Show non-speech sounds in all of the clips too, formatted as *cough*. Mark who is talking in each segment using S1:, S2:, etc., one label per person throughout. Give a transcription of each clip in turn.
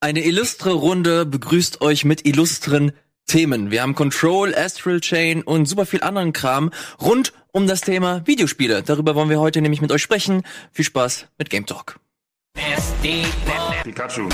S1: Eine illustre Runde begrüßt euch mit illustren Themen. Wir haben Control, Astral Chain und super viel anderen Kram rund um das Thema Videospiele. Darüber wollen wir heute nämlich mit euch sprechen. Viel Spaß mit Game Talk.
S2: Pikachu.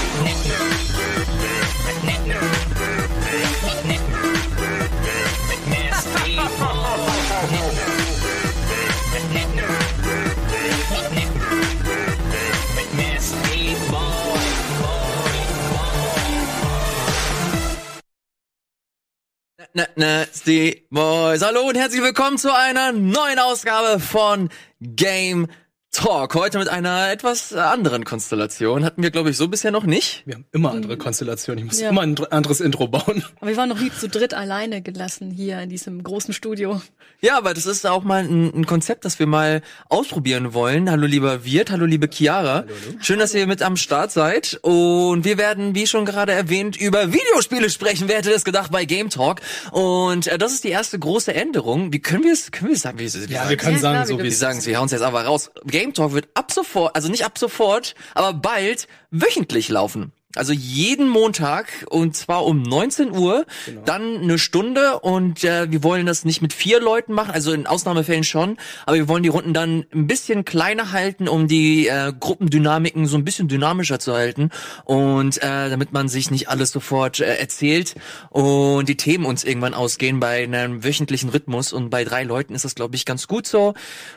S1: Nasty Boys. Hallo und herzlich willkommen zu einer neuen Ausgabe von Game Talk. Heute mit einer etwas anderen Konstellation. Hatten wir, glaube ich, so bisher noch nicht.
S3: Wir haben immer andere Konstellationen. Ich muss
S4: Ja.
S3: immer ein anderes Intro bauen.
S4: Aber wir waren noch nie zu dritt alleine gelassen hier in diesem großen Studio.
S1: Ja, aber das ist auch mal ein, ein Konzept, das wir mal ausprobieren wollen. Hallo lieber Wirt, hallo liebe Chiara. Schön, dass ihr mit am Start seid. Und wir werden, wie schon gerade erwähnt, über Videospiele sprechen. Wer hätte das gedacht bei Game Talk? Und äh, das ist die erste große Änderung. Wie können wir es, können wir es sagen? Wie, wie
S3: Ja,
S1: sagen
S3: wir können
S4: Ja,
S3: sagen,
S4: klar,
S3: so wie
S1: Wir
S3: es
S1: sagen, wir hauen es jetzt einfach raus. Game Talk wird ab sofort, also nicht ab sofort, aber bald wöchentlich laufen. Also jeden Montag und zwar um 19 Uhr, dann eine Stunde und äh, wir wollen das nicht mit vier Leuten machen, also in Ausnahmefällen schon, aber wir wollen die Runden dann ein bisschen kleiner halten, um die äh, Gruppendynamiken so ein bisschen dynamischer zu halten und äh, damit man sich nicht alles sofort äh, erzählt und die Themen uns irgendwann ausgehen bei einem wöchentlichen Rhythmus. Und bei drei Leuten ist das glaube ich ganz gut so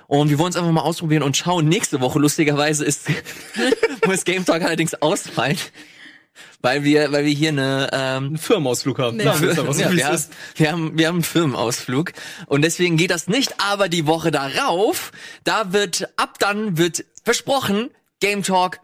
S1: und wir wollen es einfach mal ausprobieren und schauen. Nächste Woche lustigerweise ist *laughs* muss Game Talk allerdings ausfallen. Weil wir, weil wir hier eine ähm,
S3: einen Firmenausflug haben.
S4: Nee.
S3: Ihr, was
S1: ja, wir, haben, wir, haben, wir haben einen Firmenausflug und deswegen geht das nicht. Aber die Woche darauf, da wird ab dann wird versprochen Game Talk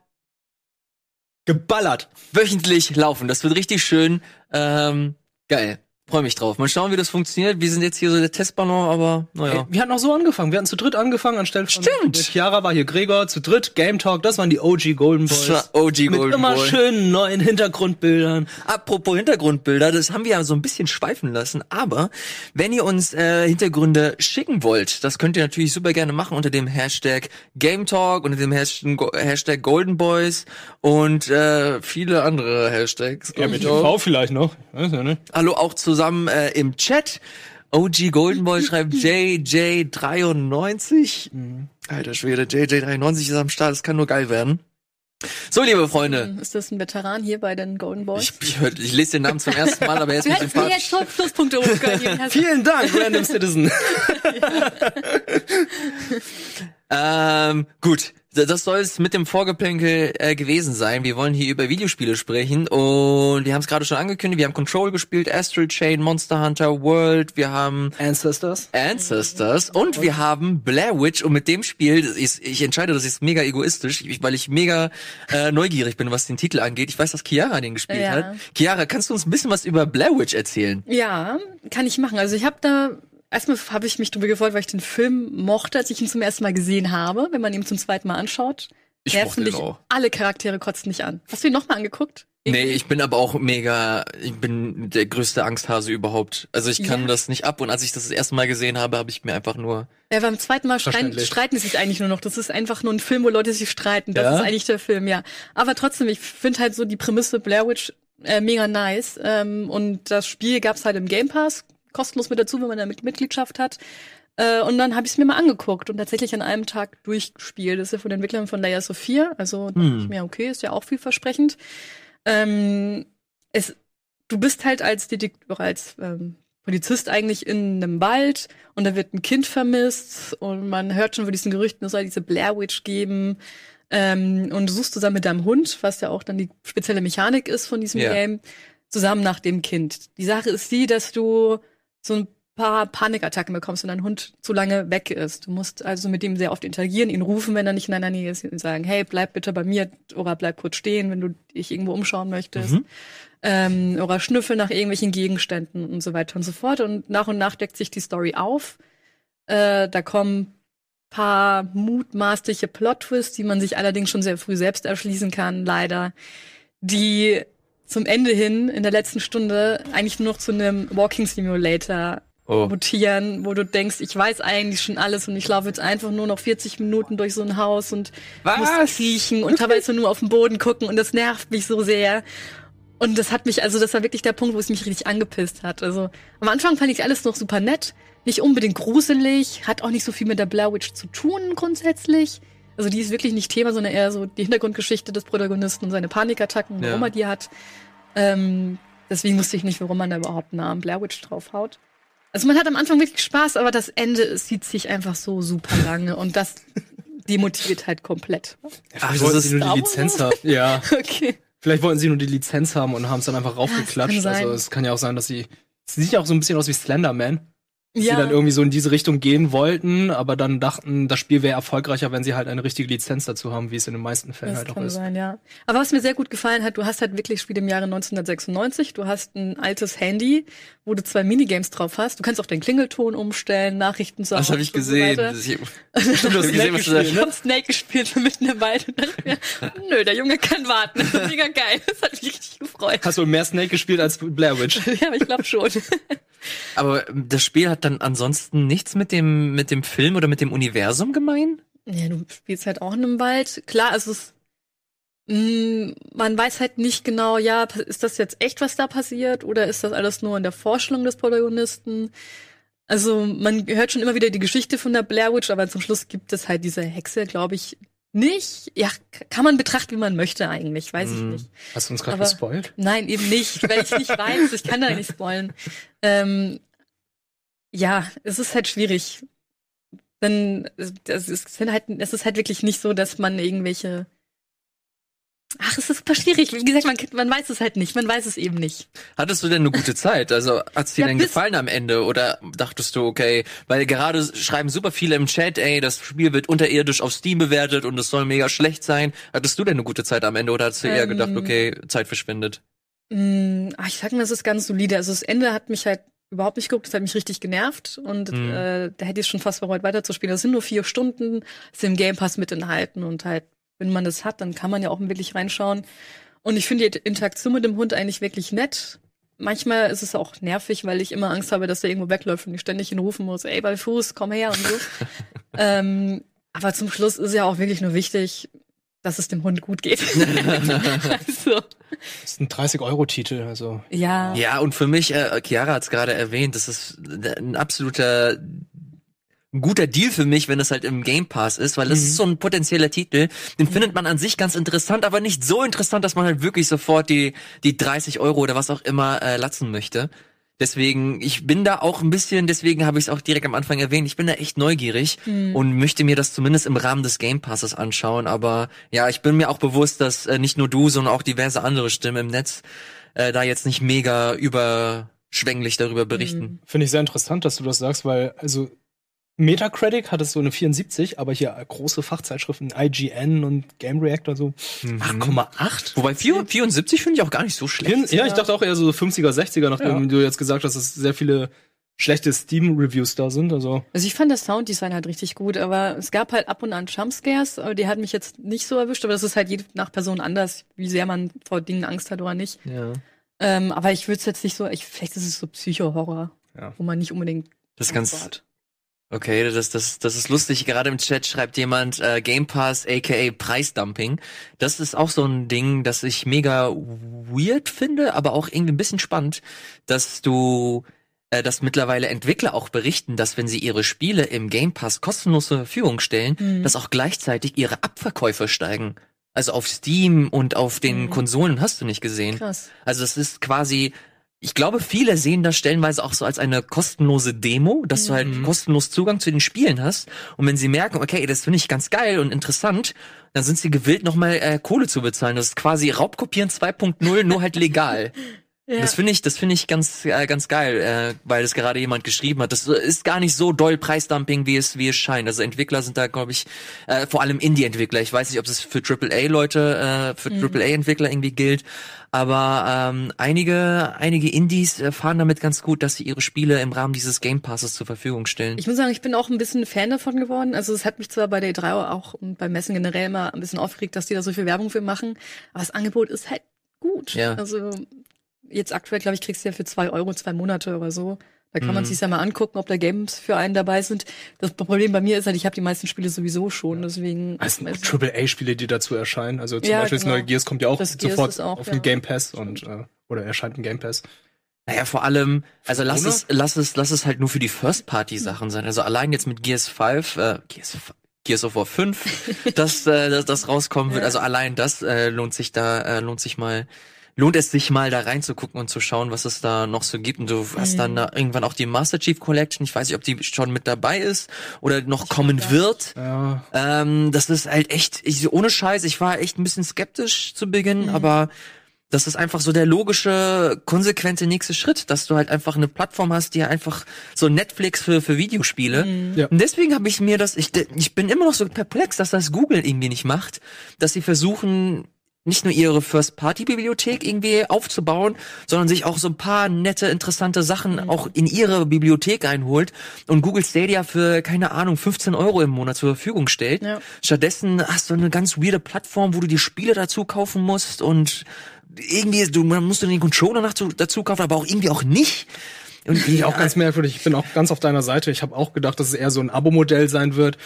S3: Geballert.
S1: wöchentlich laufen. Das wird richtig schön. Ähm, geil. Freue mich drauf. Mal schauen, wie das funktioniert. Wir sind jetzt hier so der Testballon, aber naja.
S3: Ey, wir hatten auch so angefangen. Wir hatten zu dritt angefangen anstelle von
S1: Stimmt.
S3: Chiara war hier Gregor, zu dritt Game Talk, das waren die OG Golden
S1: Das
S3: Boys.
S1: war OG
S3: Mit
S1: Golden
S3: immer
S1: Boy.
S3: schönen neuen Hintergrundbildern.
S1: Apropos Hintergrundbilder, das haben wir ja so ein bisschen schweifen lassen, aber wenn ihr uns äh, Hintergründe schicken wollt, das könnt ihr natürlich super gerne machen unter dem Hashtag GameTalk, unter dem Hashtag, Golden Boys und äh, viele andere Hashtags. glaub ich auch.
S3: vielleicht noch. Weiß ja nicht.
S1: Hallo auch zusammen äh, im Chat. OG Golden Boy *laughs* schreibt JJ93. Alter Schwede, JJ93 ist am Start, das kann nur geil werden. So, liebe Freunde,
S4: Ist das ein Veteran hier bei den Golden Boys?
S1: ich, ich, ich lese den Namen zum ersten Mal, aber er ist mir sympathisch.
S4: jetzt Pluspunkte. *laughs*
S3: Vielen Dank, Random Citizen. *laughs*
S1: Ähm, gut. Das soll es mit dem Vorgeplänkel äh, gewesen sein. Wir wollen hier über Videospiele sprechen und wir haben es gerade schon angekündigt. Wir haben Control gespielt, Astral Chain, Monster Hunter World, wir haben
S3: Ancestors.
S1: Ancestors und wir haben Blair Witch und mit dem Spiel, ist, ich entscheide, das ist mega egoistisch, ich, weil ich mega äh, neugierig bin, was den Titel angeht. Ich weiß, dass Chiara den gespielt
S4: Ja.
S1: hat. Chiara, kannst du uns ein bisschen was über Blair Witch erzählen?
S4: Ja, kann ich machen. Also ich habe da erstmal habe ich mich drüber gefreut, weil ich den Film mochte, als ich ihn zum ersten Mal gesehen habe, wenn man ihn zum zweiten Mal anschaut.
S1: Ich
S4: nerven dich
S1: auch.
S4: alle Charaktere kotzen dich an. Hast du ihn nochmal angeguckt?
S1: Nee, ich bin aber auch mega, ich bin der größte Angsthase überhaupt. Also ich kann
S4: Ja.
S1: das nicht ab und als ich das das erste Mal gesehen habe, habe ich mir einfach nur
S4: Ja, beim zweiten Mal streiten, streiten sie sich eigentlich nur noch. Das ist einfach nur ein Film, wo Leute sich streiten. Das
S3: Ja?
S4: ist eigentlich der Film, ja. Aber trotzdem, ich finde halt so die Prämisse Blair Witch äh, mega nice. Ähm, und das Spiel gab's halt im Game Pass, kostenlos mit dazu, wenn man da mit Mitgliedschaft hat. Äh, und dann habe ich es mir mal angeguckt und tatsächlich an einem Tag durchgespielt. Das ist ja von den Entwicklern von Layers of Fear. Also dachte
S1: Hm.
S4: ich mir, okay, ist ja auch vielversprechend. Ähm, es, du bist halt als Detektiv, als ähm, Polizist eigentlich in einem Wald und da wird ein Kind vermisst und man hört schon von diesen Gerüchten, es soll diese Blair Witch geben. Ähm, und du suchst zusammen mit deinem Hund, was ja auch dann die spezielle Mechanik ist von diesem
S1: Ja.
S4: Game, zusammen nach dem Kind. Die Sache ist die, dass du so ein paar Panikattacken bekommst, wenn dein Hund zu lange weg ist. Du musst also mit ihm sehr oft interagieren, ihn rufen, wenn er nicht in deiner Nähe ist, und sagen, hey, bleib bitte bei mir oder bleib kurz stehen, wenn du dich irgendwo umschauen möchtest.
S1: Mhm.
S4: Ähm, oder schnüffeln nach irgendwelchen Gegenständen und so weiter und so fort. Und nach und nach deckt sich die Story auf. Äh, da kommen paar mutmaßliche Plot-Twists, die man sich allerdings schon sehr früh selbst erschließen kann, leider, die zum Ende hin in der letzten Stunde eigentlich nur noch zu einem Walking Simulator
S1: Oh.
S4: mutieren, wo du denkst, ich weiß eigentlich schon alles und ich laufe jetzt einfach nur noch 40 Minuten durch so ein Haus und
S1: Was?
S4: muss kriechen und teilweise nur auf den Boden gucken und das nervt mich so sehr. Und das hat mich, also das war wirklich der Punkt, wo es mich richtig angepisst hat. Also am Anfang fand ich alles noch super nett, nicht unbedingt gruselig, hat auch nicht so viel mit der Blair Witch zu tun grundsätzlich. Also die ist wirklich nicht Thema, sondern eher so die Hintergrundgeschichte des Protagonisten und seine Panikattacken, warum
S1: Ja.
S4: er die hat. Ähm, deswegen wusste ich nicht, warum man da überhaupt einen Namen Blair Witch draufhaut. Also man hat am Anfang wirklich Spaß, aber das Ende es zieht sich einfach so super lange und das *laughs* demotiviert halt komplett.
S1: Ach,
S3: Vielleicht
S1: das
S3: wollten
S1: ist
S3: sie nur die? Lizenz haben. Ja. *laughs*
S4: Okay.
S3: Vielleicht wollten sie nur die Lizenz haben und haben es dann einfach raufgeklatscht.
S4: sein.
S3: also es kann ja auch sein, dass sie. Es sieht ja auch so ein bisschen aus wie Slenderman. Dass
S4: Ja.
S3: sie dann irgendwie so in diese Richtung gehen wollten, aber dann dachten, das Spiel wäre erfolgreicher, wenn sie halt eine richtige Lizenz dazu haben, wie es in den meisten Fällen
S4: Das
S3: halt auch
S4: kann
S3: ist.
S4: sein, ja. Aber was mir sehr gut gefallen hat, du hast halt wirklich Spiele im Jahre 1996. Du hast ein altes Handy, wo du zwei Minigames drauf hast. Du kannst auch den Klingelton umstellen, Nachrichten sagen.
S1: Das habe ich gesehen. *laughs* Das- Ich,
S3: Stimmt, du hast
S1: gesehen, was du da-
S3: gespielt,
S4: Ich hab Snake gespielt so mitten im Wald und dachte mir, nö, der Junge kann warten. Das ist mega geil. Das hat mich richtig gefreut.
S3: Hast wohl mehr Snake gespielt als Blair Witch. *laughs*
S4: Ja, ich glaube schon.
S1: aber das Spiel hat dann ansonsten nichts mit dem, mit dem Film oder mit dem Universum gemein?
S4: Ja, du spielst halt auch in einem Wald. Klar, es ist, mh, man weiß halt nicht genau, ja, ist das jetzt echt, was da passiert, oder ist das alles nur in der Vorstellung des Protagonisten? Also, man hört schon immer wieder die Geschichte von der Blair Witch, aber zum Schluss gibt es halt diese Hexe, glaube ich, nicht. Ja, kann man betrachten, wie man möchte eigentlich, weiß ich
S1: Mhm.
S4: nicht.
S3: Hast du uns gerade gespoilt?
S4: Nein, eben nicht, weil ich nicht weiß. Ich kann da nicht *laughs* spoilen. Ähm, ja, es ist halt schwierig. Denn es, es, ist halt, es ist halt wirklich nicht so, dass man irgendwelche. Ach, es ist super schwierig. Wie gesagt, man, man weiß es halt nicht. Man weiß es eben nicht.
S1: Hattest du denn eine gute Zeit? Also hat's dir
S4: Ja,
S1: denn gefallen am Ende? Oder dachtest du, okay, weil gerade schreiben super viele im Chat, ey, das Spiel wird unterirdisch auf Steam bewertet und es soll mega schlecht sein. Hattest du denn eine gute Zeit am Ende oder hast du eher
S4: Ähm,
S1: gedacht, okay, Zeit verschwindet?
S4: Mm, ach, ich sag mal, es ist ganz solide. Also das Ende hat mich halt überhaupt nicht geguckt. Das hat mich richtig genervt. Und
S1: Mhm.
S4: äh, da hätte ich es schon fast bereut, weiterzuspielen. Das sind nur vier Stunden, ist im Game Pass mit enthalten. Und halt, wenn man das hat, dann kann man ja auch wirklich reinschauen. Und ich finde die Interaktion mit dem Hund eigentlich wirklich nett. Manchmal ist es auch nervig, weil ich immer Angst habe, dass der irgendwo wegläuft und ich ständig ihn rufen muss, ey, bei Fuß, komm her und so. *laughs* ähm, aber zum Schluss ist ja auch wirklich nur wichtig, dass es dem Hund gut geht. *laughs* also,
S3: Das ist ein 30-Euro-Titel, also.
S4: ja.
S1: Ja, und für mich, äh, Chiara hat es gerade erwähnt, das ist ein absoluter ein guter Deal für mich, wenn es halt im Game Pass ist, weil das
S3: Mhm.
S1: ist so ein potenzieller Titel, den findet man an sich ganz interessant, aber nicht so interessant, dass man halt wirklich sofort die, die 30 Euro oder was auch immer äh, latzen möchte. Deswegen, ich bin da auch ein bisschen, deswegen habe ich es auch direkt am Anfang erwähnt, ich bin da echt neugierig
S4: Hm.
S1: und möchte mir das zumindest im Rahmen des Game Passes anschauen. Aber ja, ich bin mir auch bewusst, dass äh, nicht nur du, sondern auch diverse andere Stimmen im Netz äh, da jetzt nicht mega überschwänglich darüber berichten.
S4: Hm.
S3: Finde ich sehr interessant, dass du das sagst, weil, also, Metacritic hat es so eine 74, aber hier große Fachzeitschriften, IGN und Game Reactor so
S1: Mhm.
S3: 8,8.
S1: Wobei 4, 74 finde ich auch gar nicht so schlecht.
S3: Ja, ich dachte auch eher so 50er, 60er, nachdem
S1: Ja.
S3: du jetzt gesagt hast, dass sehr viele schlechte Steam-Reviews da sind. Also,
S4: Also ich fand das Sounddesign halt richtig gut, aber es gab halt ab und an Jumpscares, aber die hat mich jetzt nicht so erwischt, aber das ist halt je nach Person anders, wie sehr man vor Dingen Angst hat oder nicht.
S1: Ja.
S4: Ähm, aber ich würde es jetzt nicht so, ich, vielleicht ist es so Psycho-Horror,
S3: Ja.
S4: wo man nicht unbedingt
S1: Das ist ganz,
S4: hat.
S1: Okay, das, das, das ist lustig. Gerade im Chat schreibt jemand äh, Game Pass aka Preisdumping. Das ist auch so ein Ding, das ich mega weird finde, aber auch irgendwie ein bisschen spannend, dass du äh, dass mittlerweile Entwickler auch berichten, dass wenn sie ihre Spiele im Game Pass kostenlos zur Verfügung stellen,
S4: Mhm.
S1: dass auch gleichzeitig ihre Abverkäufe steigen. Also auf Steam und auf den
S4: Mhm.
S1: Konsolen hast du nicht gesehen.
S4: Krass.
S1: Also das ist quasi, ich glaube, viele sehen das stellenweise auch so als eine kostenlose Demo, dass du halt
S3: Mhm.
S1: kostenlos Zugang zu den Spielen hast. Und wenn sie merken, okay, das finde ich ganz geil und interessant, dann sind sie gewillt, nochmal äh, Kohle zu bezahlen. Das ist quasi Raubkopieren 2.0, nur halt legal. *laughs*
S4: Ja.
S1: Das finde ich, das finde ich ganz, äh, ganz geil, äh, weil das gerade jemand geschrieben hat. Das ist gar nicht so doll Preisdumping, wie es, wie es scheint. Also Entwickler sind da, glaube ich, äh, vor allem Indie-Entwickler. Ich weiß nicht, ob es für AAA-Leute, äh, für
S4: Mhm.
S1: AAA-Entwickler irgendwie gilt, aber ähm, einige, einige Indies äh, fahren damit ganz gut, dass sie ihre Spiele im Rahmen dieses Game Passes zur Verfügung stellen.
S4: Ich muss sagen, ich bin auch ein bisschen Fan davon geworden. Also es hat mich zwar bei der E3 auch und beim Messen generell immer ein bisschen aufgeregt, dass die da so viel Werbung für machen, aber das Angebot ist halt gut.
S1: Ja.
S4: Also jetzt aktuell, glaube ich, kriegst du ja für zwei Euro zwei Monate oder so. Da kann man
S1: Mhm.
S4: sich ja mal angucken, ob da Games für einen dabei sind. Das Problem bei mir ist halt, ich habe die meisten Spiele sowieso schon, deswegen.
S3: Es sind AAA-Spiele, die dazu erscheinen. Also zum
S4: Ja,
S3: Beispiel das
S4: genau.
S3: neue Gears kommt ja auch
S4: Das
S3: sofort
S4: auch,
S3: auf
S4: ja.
S3: den Game Pass und äh, oder erscheint im Game Pass.
S1: Naja, vor allem, also lass es, lass es, lass es halt nur für die First-Party-Sachen sein. Also allein jetzt mit Gears 5, äh, Gears, Gears of War 5, *laughs* dass äh, das, das rauskommen wird.
S4: Ja.
S1: Also allein das äh, lohnt sich da, äh, lohnt sich mal, lohnt es sich mal da reinzugucken und zu schauen, was es da noch so gibt. Und du hast
S4: Mhm.
S1: dann da irgendwann auch die Master Chief Collection. Ich weiß nicht, ob die schon mit dabei ist oder noch
S4: Ich
S1: kommen wird.
S3: Ja,
S1: Ähm, das ist halt echt, ich, ohne Scheiß, ich war echt ein bisschen skeptisch zu Beginn,
S4: Mhm.
S1: aber das ist einfach so der logische, konsequente nächste Schritt, dass du halt einfach eine Plattform hast, die einfach so Netflix für, für Videospiele.
S4: Mhm.
S3: Ja.
S1: Und deswegen habe ich mir das, ich, ich bin immer noch so perplex, dass das Google irgendwie nicht macht, dass sie versuchen, nicht nur ihre First-Party-Bibliothek irgendwie aufzubauen, sondern sich auch so ein paar nette, interessante Sachen
S4: Mhm.
S1: auch in ihre Bibliothek einholt und Google Stadia für, keine Ahnung, 15 Euro im Monat zur Verfügung stellt.
S4: Ja.
S1: Stattdessen hast du eine ganz weirde Plattform, wo du die Spiele dazu kaufen musst und irgendwie, du musst du den Controller dazu, dazu kaufen, aber auch irgendwie auch nicht. Und
S3: Finde ich auch
S1: ja,
S3: ganz merkwürdig. Ich bin auch ganz auf deiner Seite. Ich habe auch gedacht, dass es eher so ein Abo-Modell sein wird.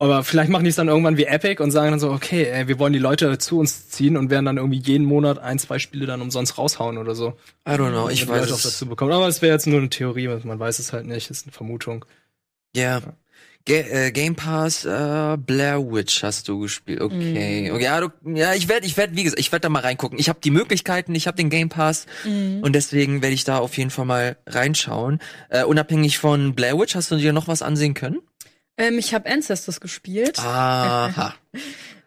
S3: Aber vielleicht machen die es dann irgendwann wie Epic und sagen dann so, okay, ey, wir wollen die Leute zu uns ziehen und werden dann irgendwie jeden Monat ein, zwei Spiele dann umsonst raushauen oder so.
S1: I don't know, ich weiß
S3: Leute auch
S1: es.
S3: dazu bekommen. Aber es wäre jetzt nur eine Theorie, man weiß es halt nicht, ist eine Vermutung.
S1: Ja. Ga äh, Game Pass, äh, Blair Witch hast du gespielt. Okay. okay ja, du, ja, ich werde, ich werde, wie gesagt, ich werde da mal reingucken. Ich habe die Möglichkeiten, ich habe den Game Pass
S4: Mhm.
S1: und deswegen werde ich da auf jeden Fall mal reinschauen. Äh, unabhängig von Blair Witch, hast du dir noch was ansehen können?
S4: Ähm, ich habe Ancestors gespielt.
S1: Aha. *laughs*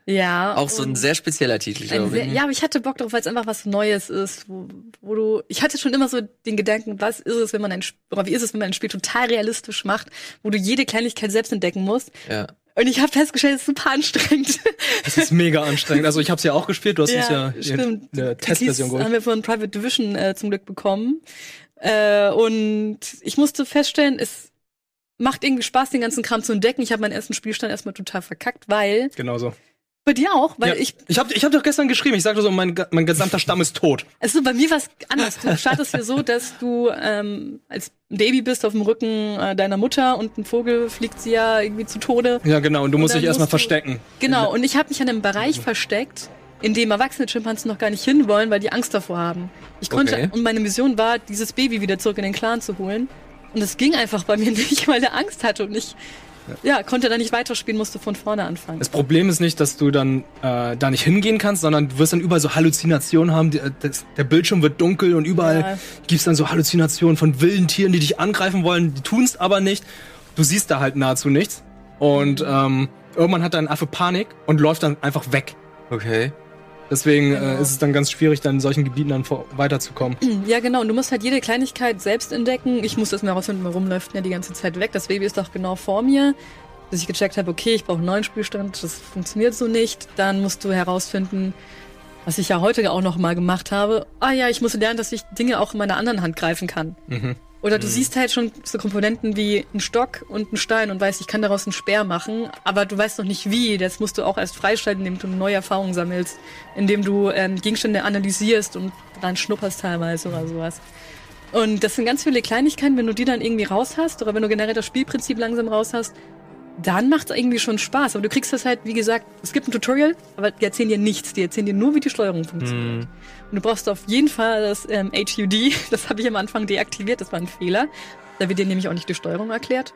S4: Ja.
S1: Auch so ein sehr spezieller Titel, glaube
S4: sehr,
S1: ich.
S4: ja, aber ich hatte Bock drauf, weil es einfach was Neues ist, wo, wo du. Ich hatte schon immer so den Gedanken, was ist es, wenn man ein oder wie ist es, wenn man ein Spiel total realistisch macht, wo du jede Kleinigkeit selbst entdecken musst.
S1: ja.
S4: Und ich habe festgestellt, es ist super anstrengend. *laughs*
S3: Es ist mega anstrengend. Also ich habe es ja auch gespielt, du hast uns ja
S4: stimmt.
S3: eine Testversion
S4: Keys haben
S3: geholt.
S4: wir von Private Division äh, zum Glück bekommen. Äh, und ich musste feststellen, es macht irgendwie Spaß, den ganzen Kram zu entdecken. Ich habe meinen ersten Spielstand erstmal total verkackt, weil
S3: Genau so.
S4: bei dir auch, weil
S3: ja,
S4: ich
S3: ich habe ich hab doch gestern geschrieben, ich sagte so, mein, mein gesamter Stamm ist tot.
S4: Also bei mir war es anders. Du startest ja so, dass du ähm, als Baby bist auf dem Rücken äh, deiner Mutter und ein Vogel fliegt sie ja irgendwie zu Tode.
S3: Ja, genau, und du musst dich erstmal
S4: du-
S3: verstecken.
S4: Genau, und ich habe mich an einem Bereich versteckt, in dem erwachsene Schimpansen noch gar nicht hinwollen, weil die Angst davor haben. Ich konnte,
S1: Okay.
S4: und meine Mission war, dieses Baby wieder zurück in den Clan zu holen. Und das ging einfach bei mir *laughs* nicht, weil er Angst hatte und ich ja. konnte da nicht weiterspielen, musste von vorne anfangen.
S3: Das Problem ist nicht, dass du dann äh, da nicht hingehen kannst, sondern du wirst dann überall so Halluzinationen haben. Die, äh, das, der Bildschirm wird dunkel und überall
S4: Ja.
S3: gibt's dann so Halluzinationen von wilden Tieren, die dich angreifen wollen. Die tun's aber nicht. Du siehst da halt nahezu nichts. Und ähm, irgendwann hat dein Affe Panik und läuft dann einfach weg.
S1: Okay.
S3: Deswegen
S4: Genau.
S3: äh, ist es dann ganz schwierig, dann in solchen Gebieten dann vor, weiterzukommen. *clears throat*
S4: Ja, genau. Und du musst halt jede Kleinigkeit selbst entdecken. Ich muss das mal rausfinden, warum läuft denn ja die ganze Zeit weg. Das Baby ist doch genau vor mir. Bis ich gecheckt habe, okay, ich brauche einen neuen Spielstand, das funktioniert so nicht. Dann musst du herausfinden, was ich ja heute auch noch mal gemacht habe. Ah ja, ich muss lernen, dass ich Dinge auch in meiner anderen Hand greifen kann.
S3: Mhm.
S4: Oder du siehst halt schon so Komponenten wie einen Stock und einen Stein und weißt, ich kann daraus einen Speer machen, aber du weißt noch nicht wie. Das musst du auch erst freischalten, indem du neue Erfahrungen sammelst, indem du ähm, Gegenstände analysierst und dran schnupperst teilweise oder sowas. Und das sind ganz viele Kleinigkeiten, wenn du die dann irgendwie raus hast oder wenn du generell das Spielprinzip langsam raus hast, dann macht es irgendwie schon Spaß. Aber du kriegst das halt, wie gesagt, es gibt ein Tutorial, aber die erzählen dir nichts. Die erzählen dir nur, wie die Steuerung funktioniert.
S1: Hm.
S4: Und du brauchst auf jeden Fall das ähm, HUD. *laughs* Das habe ich am Anfang deaktiviert. Das war ein Fehler. Da wird dir nämlich auch nicht die Steuerung erklärt.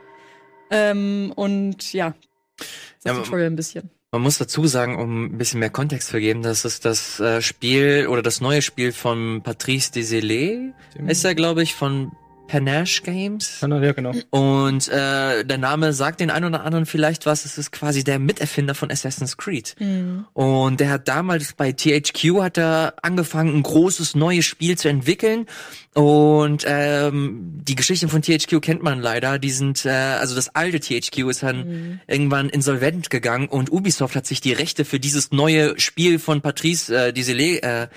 S4: Ähm, und ja, das
S1: Ja,
S4: Tutorial ein bisschen.
S1: Man muss dazu sagen, um ein bisschen mehr Kontext zu geben, dass es das äh, Spiel oder das neue Spiel von Patrice Desilets ist er, glaube ich, von Panache Games.
S3: Ja, genau.
S1: Und äh, der Name sagt den einen oder anderen vielleicht was. Es ist quasi der Miterfinder von Assassin's Creed.
S4: Mhm.
S1: Und der hat damals bei THQ hat er angefangen, ein großes neues Spiel zu entwickeln. Und ähm, die Geschichten von THQ kennt man leider. Die sind, äh, also das alte THQ ist dann
S4: Mhm.
S1: irgendwann insolvent gegangen und Ubisoft hat sich die Rechte für dieses neue Spiel von Patrice äh, Desilets äh,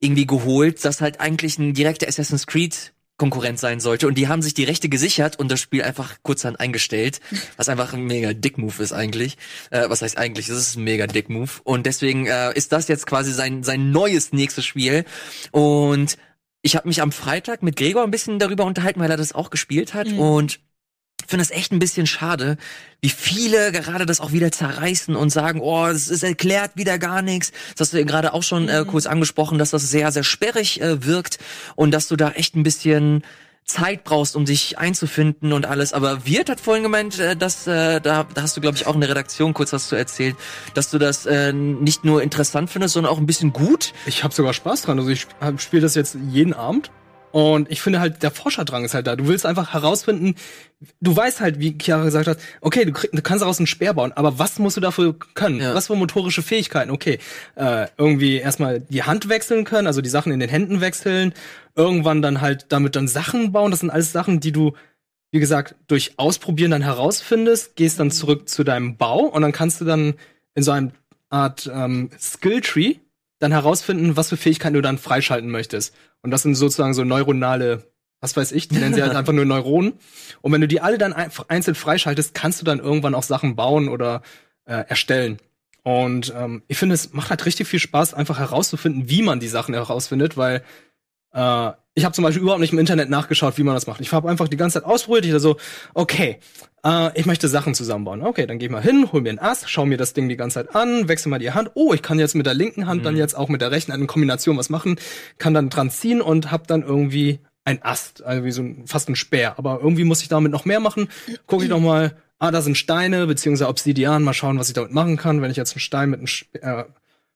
S1: irgendwie geholt, das halt eigentlich ein direkter Assassin's Creed Konkurrent sein sollte und die haben sich die Rechte gesichert und das Spiel einfach kurzerhand eingestellt, *laughs* was einfach ein mega Dick Move ist eigentlich. Äh, was heißt eigentlich? Das ist ein mega Dick Move und deswegen äh, ist das jetzt quasi sein sein neues nächstes Spiel und ich habe mich am Freitag mit Gregor ein bisschen darüber unterhalten, weil er das auch gespielt hat
S4: Mhm.
S1: und finde es echt ein bisschen schade, wie viele gerade das auch wieder zerreißen und sagen, oh, es ist erklärt wieder gar nichts. Das hast du gerade auch schon äh, kurz angesprochen, dass das sehr, sehr sperrig äh, wirkt und dass du da echt ein bisschen Zeit brauchst, um dich einzufinden und alles. Aber Wirt hat vorhin gemeint, äh, dass äh, da, da hast du, glaube ich, auch in der Redaktion kurz was zu erzählt, dass du das äh, nicht nur interessant findest, sondern auch ein bisschen gut.
S3: Ich habe sogar Spaß dran. Also ich spiele das jetzt jeden Abend. Und ich finde halt, der Forscherdrang ist halt da. Du willst einfach herausfinden, du weißt halt, wie Chiara gesagt hat, okay, du, krieg, du kannst daraus einen Speer bauen, aber was musst du dafür können?
S1: Ja.
S3: Was für motorische Fähigkeiten? Okay, äh, irgendwie erstmal die Hand wechseln können, also die Sachen in den Händen wechseln, irgendwann dann halt damit dann Sachen bauen. Das sind alles Sachen, die du, wie gesagt, durch Ausprobieren dann herausfindest, gehst dann zurück zu deinem Bau und dann kannst du dann in so eine Art ähm, Skilltree dann herausfinden, was für Fähigkeiten du dann freischalten möchtest. Und das sind sozusagen so neuronale, was weiß ich, die nennen sie halt *laughs* einfach nur Neuronen. Und wenn du die alle dann einzeln freischaltest, kannst du dann irgendwann auch Sachen bauen oder äh, erstellen. Und ähm, ich finde, es macht halt richtig viel Spaß, einfach herauszufinden, wie man die Sachen herausfindet, weil äh, ich habe zum Beispiel überhaupt nicht im Internet nachgeschaut, wie man das macht. Ich habe einfach die ganze Zeit ausprobiert. Ich dachte so, okay, äh, ich möchte Sachen zusammenbauen. Okay, dann geh ich mal hin, hol mir einen Ast, schau mir das Ding die ganze Zeit an, wechsel mal die Hand. Oh, ich kann jetzt mit der linken Hand dann jetzt auch mit der rechten eine Kombination was machen, kann dann dran ziehen und hab dann irgendwie ein Ast, also wie so ein, fast ein Speer. Aber irgendwie muss ich damit noch mehr machen. Gucke ich noch mal, ah, da sind Steine beziehungsweise Obsidian. Mal schauen, was ich damit machen kann. Wenn ich jetzt einen Stein mit einem, Sp- äh,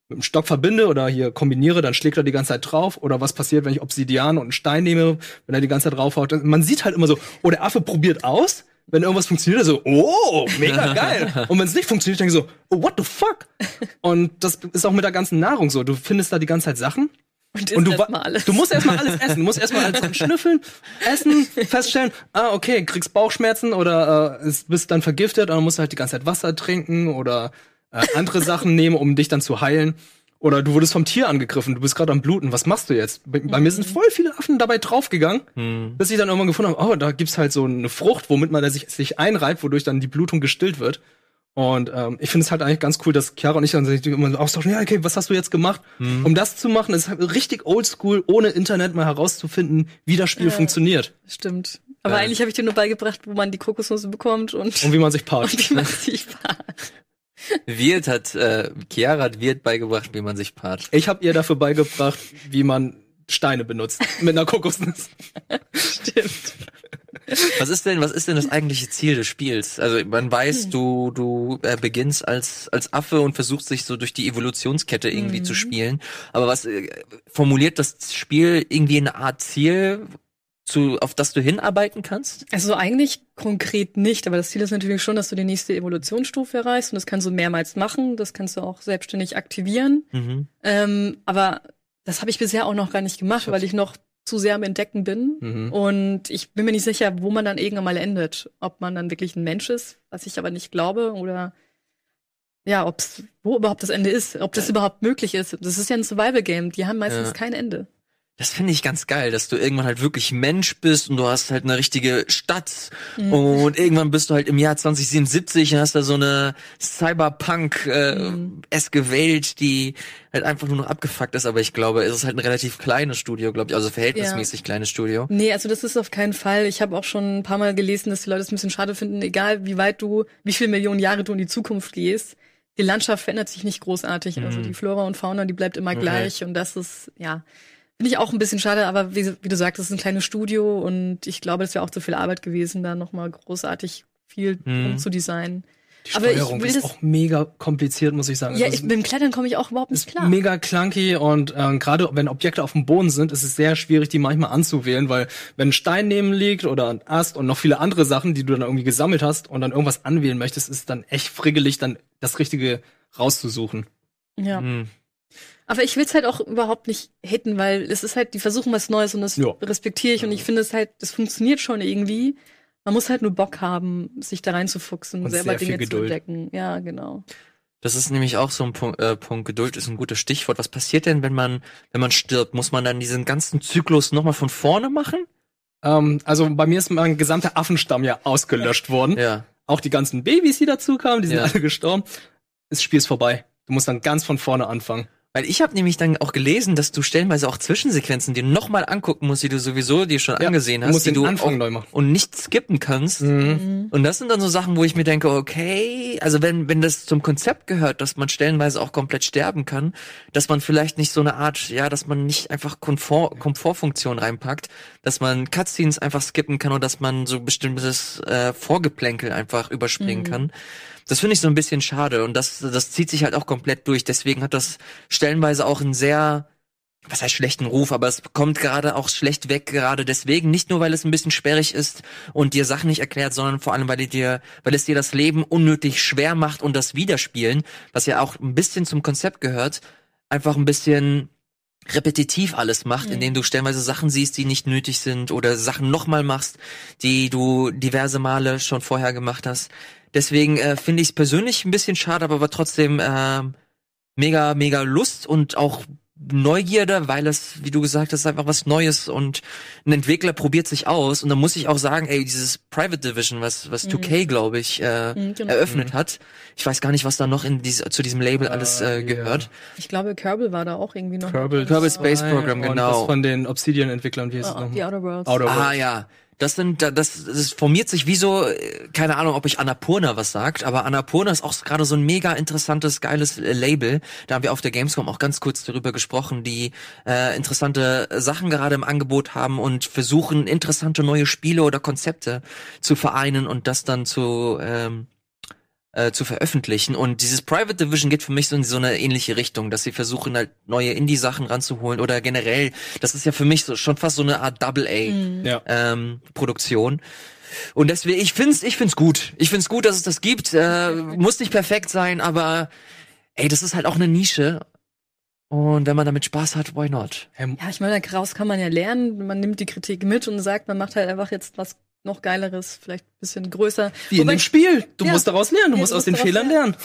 S3: mit einem Stock verbinde oder hier kombiniere, dann schlägt er die ganze Zeit drauf. Oder was passiert, wenn ich Obsidian und einen Stein nehme, wenn er die ganze Zeit draufhaut. Man sieht halt immer so, oh, der Affe probiert aus. Wenn irgendwas funktioniert, er so, oh, mega *laughs* geil. Und wenn es nicht funktioniert, denke ich so, oh, what the fuck? Und das ist auch mit der ganzen Nahrung so. Du findest da die ganze Zeit Sachen.
S4: Und,
S3: Und du,
S4: isst
S3: wa-
S4: erst mal alles.
S3: du musst erstmal alles essen. Du musst erstmal alles *laughs* schnüffeln, essen, feststellen, ah, okay, kriegst Bauchschmerzen oder äh, es- bist dann vergiftet und dann musst du halt die ganze Zeit Wasser trinken oder äh, andere Sachen nehmen, um dich dann zu heilen. Oder du wurdest vom Tier angegriffen, du bist gerade am Bluten, was machst du jetzt? Bei, bei mir sind voll viele Affen dabei draufgegangen, bis ich dann irgendwann gefunden habe, oh, da gibt's halt so eine Frucht, womit man sich, sich einreibt, wodurch dann die Blutung gestillt wird. Und ähm, ich finde es halt eigentlich ganz cool, dass Chiara und ich dann sich immer austauschen, ja, okay, was hast du jetzt gemacht? Um das zu machen, ist halt richtig oldschool, ohne Internet mal herauszufinden, wie das Spiel
S4: Ja.
S3: funktioniert
S4: Stimmt. Aber
S1: Ja.
S4: eigentlich habe ich dir nur beigebracht, wo man die Kokosnuss bekommt und,
S3: und wie man sich paart. *laughs*
S4: und wie man sich paart.
S1: Wirt hat, äh, Chiara hat Wirt beigebracht, wie man sich paart.
S3: Ich habe ihr dafür beigebracht, wie man Steine benutzt mit einer Kokosnuss.
S4: Stimmt.
S1: Was ist denn, was ist denn das eigentliche Ziel des Spiels? Also man weiß, du du äh, beginnst als als Affe und versuchst dich so durch die Evolutionskette irgendwie zu spielen. Aber was äh, formuliert das Spiel irgendwie eine Art Ziel, zu auf das du hinarbeiten kannst?
S4: Also eigentlich konkret nicht, aber das Ziel ist natürlich schon, dass du die nächste Evolutionsstufe erreichst und das kannst du mehrmals machen, das kannst du auch selbstständig aktivieren.
S1: Mhm.
S4: Ähm, aber das habe ich bisher auch noch gar nicht gemacht, weil ich noch zu sehr am Entdecken bin.
S3: Mhm.
S4: Und ich bin mir nicht sicher, wo man dann irgendwann mal endet. Ob man dann wirklich ein Mensch ist, was ich aber nicht glaube, oder ja, ob's, wo überhaupt das Ende ist, ob das überhaupt möglich ist. Das ist ja ein Survival-Game, die haben meistens
S1: Ja.
S4: kein Ende.
S1: Das finde ich ganz geil, dass du irgendwann halt wirklich Mensch bist und du hast halt eine richtige Stadt
S4: Mhm.
S1: und irgendwann bist du halt im Jahr 2077 und hast da so eine Cyberpunk-eske Welt, die halt einfach nur noch abgefuckt ist, aber ich glaube, es ist halt ein relativ kleines Studio, glaube ich, also verhältnismäßig kleines Studio.
S4: Nee, also das ist auf keinen Fall. Ich habe auch schon ein paar Mal gelesen, dass die Leute es ein bisschen schade finden, egal wie weit du, wie viele Millionen Jahre du in die Zukunft gehst. Die Landschaft verändert sich nicht großartig. Also die Flora und Fauna, die bleibt immer
S1: Okay.
S4: gleich. Und das ist, ja, finde ich auch ein bisschen schade, aber wie, wie du sagst, das ist ein kleines Studio und ich glaube, das wäre auch zu viel Arbeit gewesen, da nochmal großartig viel
S1: Mhm.
S4: zu designen.
S3: Die
S4: Aber ich
S3: Steuerung
S4: will
S3: ist
S4: das-
S3: auch mega kompliziert, muss ich sagen.
S4: Ja,
S3: Also
S4: ich, mit dem Klettern komme ich auch überhaupt nicht
S3: ist
S4: klar.
S3: mega clunky und ähm, gerade wenn Objekte auf dem Boden sind, ist es sehr schwierig, die manchmal anzuwählen, weil wenn ein Stein neben liegt oder ein Ast und noch viele andere Sachen, die du dann irgendwie gesammelt hast und dann irgendwas anwählen möchtest, ist es dann echt friggelig, dann das Richtige rauszusuchen.
S4: Ja.
S1: Mhm.
S4: Aber ich will es halt auch überhaupt nicht haten, weil es ist halt, die versuchen was Neues und das
S3: Ja.
S4: respektiere ich und ich finde es halt, das funktioniert schon irgendwie. Man muss halt nur Bock haben, sich da reinzufuchsen,
S3: Und
S4: selber Dinge zu entdecken. Ja, genau.
S1: Das ist nämlich auch so ein Punkt, äh, Punkt. Geduld ist ein gutes Stichwort. Was passiert denn, wenn man, wenn man stirbt? Muss man dann diesen ganzen Zyklus nochmal von vorne machen?
S3: Ähm, also bei mir ist mein gesamter Affenstamm ja ausgelöscht worden.
S1: Ja.
S3: Auch die ganzen Babys, die dazu kamen, die sind
S1: Ja.
S3: alle gestorben. Das Spiel ist vorbei. Du musst dann ganz von vorne anfangen.
S1: Weil ich habe nämlich dann auch gelesen, dass du stellenweise auch Zwischensequenzen dir nochmal angucken musst, die du sowieso dir schon
S3: Ja,
S1: angesehen hast,
S3: musst
S1: die
S3: den
S1: du
S3: Anfang neu machen.
S1: und nicht skippen kannst.
S3: Mhm.
S1: Und das sind dann so Sachen, wo ich mir denke, okay, also wenn, wenn das zum Konzept gehört, dass man stellenweise auch komplett sterben kann, dass man vielleicht nicht so eine Art, ja, dass man nicht einfach Komfort, Komfortfunktion reinpackt, dass man Cutscenes einfach skippen kann und dass man so bestimmtes äh, Vorgeplänkel einfach überspringen kann. Das finde ich so ein bisschen schade und das, das zieht sich halt auch komplett durch. Deswegen hat das stellenweise auch einen sehr, was heißt schlechten Ruf, aber es kommt gerade auch schlecht weg, gerade deswegen. Nicht nur, weil es ein bisschen sperrig ist und dir Sachen nicht erklärt, sondern vor allem, weil, es dir, weil es dir das Leben unnötig schwer macht und das Wiederspielen, was ja auch ein bisschen zum Konzept gehört, einfach ein bisschen repetitiv alles macht, indem du stellenweise Sachen siehst, die nicht nötig sind oder Sachen nochmal machst, die du diverse Male schon vorher gemacht hast. Deswegen äh, finde ich es persönlich ein bisschen schade, aber, aber trotzdem äh, mega, mega Lust und auch Neugierde, weil es, wie du gesagt hast, einfach was Neues und ein Entwickler probiert sich aus und da muss ich auch sagen, ey, dieses Private Division, was was 2K, glaube ich, äh,
S4: Mhm, genau.
S1: eröffnet hat. Ich weiß gar nicht, was da noch in diese, zu diesem Label alles äh, gehört.
S4: Ich glaube, Kerbal war da auch irgendwie noch.
S3: Kerbal,
S1: Kerbal Space Program,
S3: und
S1: genau.
S3: Das von den Obsidian-Entwicklern, wie heißt es
S4: Ah,
S3: nochmal?
S4: die Outer Worlds.
S3: Outer
S1: Ah
S3: Worlds.
S1: ja, das sind da- das das formiert sich wie so äh, keine Ahnung, ob ich Annapurna was sagt, aber Annapurna ist auch gerade so ein mega interessantes geiles äh, Label. Da haben wir auf der Gamescom auch ganz kurz darüber gesprochen, die äh, interessante Sachen gerade im Angebot haben und versuchen interessante neue Spiele oder Konzepte zu vereinen und das dann zu ähm, äh, zu veröffentlichen. Und dieses Private Division geht für mich so in so eine ähnliche Richtung, dass sie versuchen halt neue Indie-Sachen ranzuholen oder generell, das ist ja für mich so schon fast so eine Art Double A
S3: Ja.
S1: ähm, Produktion. Und deswegen, ich find's, ich find's gut. Ich find's gut, dass es das gibt. Äh, muss nicht perfekt sein, aber ey, das ist halt auch eine Nische. Und wenn man damit Spaß hat, why not?
S4: Ja, ich meine, daraus kann man ja lernen. Man nimmt die Kritik mit und sagt, man macht halt einfach jetzt was noch Geileres, vielleicht ein bisschen größer.
S3: Wie in
S4: Wobei
S3: dem
S4: ich-
S3: Spiel. Du
S4: Ja.
S3: musst daraus lernen, du
S4: Ja,
S3: musst aus den Fehlern
S4: lernen.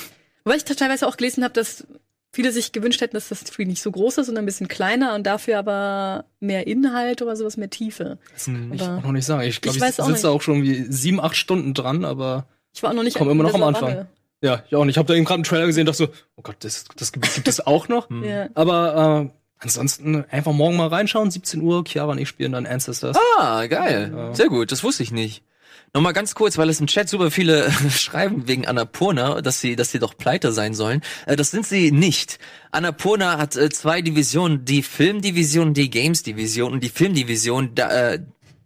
S4: Wobei ich teilweise auch gelesen habe, dass viele sich gewünscht hätten, dass das Spiel nicht so groß ist, sondern ein bisschen kleiner und dafür aber mehr Inhalt oder sowas, mehr Tiefe.
S3: Das kann ich
S4: Aber-
S3: auch noch nicht sagen. Ich glaube,
S4: Ich
S3: ich,
S4: auch
S3: sitze
S4: nicht.
S3: auch schon wie sieben, acht Stunden dran, aber
S4: Ich war auch noch nicht
S3: Komm immer
S4: in
S3: noch am Anfang.
S4: Savanne.
S3: ja, ich auch nicht. Ich habe da eben gerade einen Trailer gesehen und dachte so, oh Gott, das, das gibt es *laughs* auch noch.
S4: Ja.
S3: Aber äh, ansonsten einfach morgen mal reinschauen, 17 Uhr, Chiara und ich spielen dann Ancestors.
S1: Ah, geil. Sehr gut, das wusste ich nicht. Nochmal ganz kurz, weil es im Chat super viele *laughs* schreiben wegen Annapurna, dass sie, dass sie doch pleite sein sollen. Äh, das sind sie nicht. Annapurna hat äh, zwei Divisionen, die Filmdivision, die Games-Division und die Filmdivision, da, äh,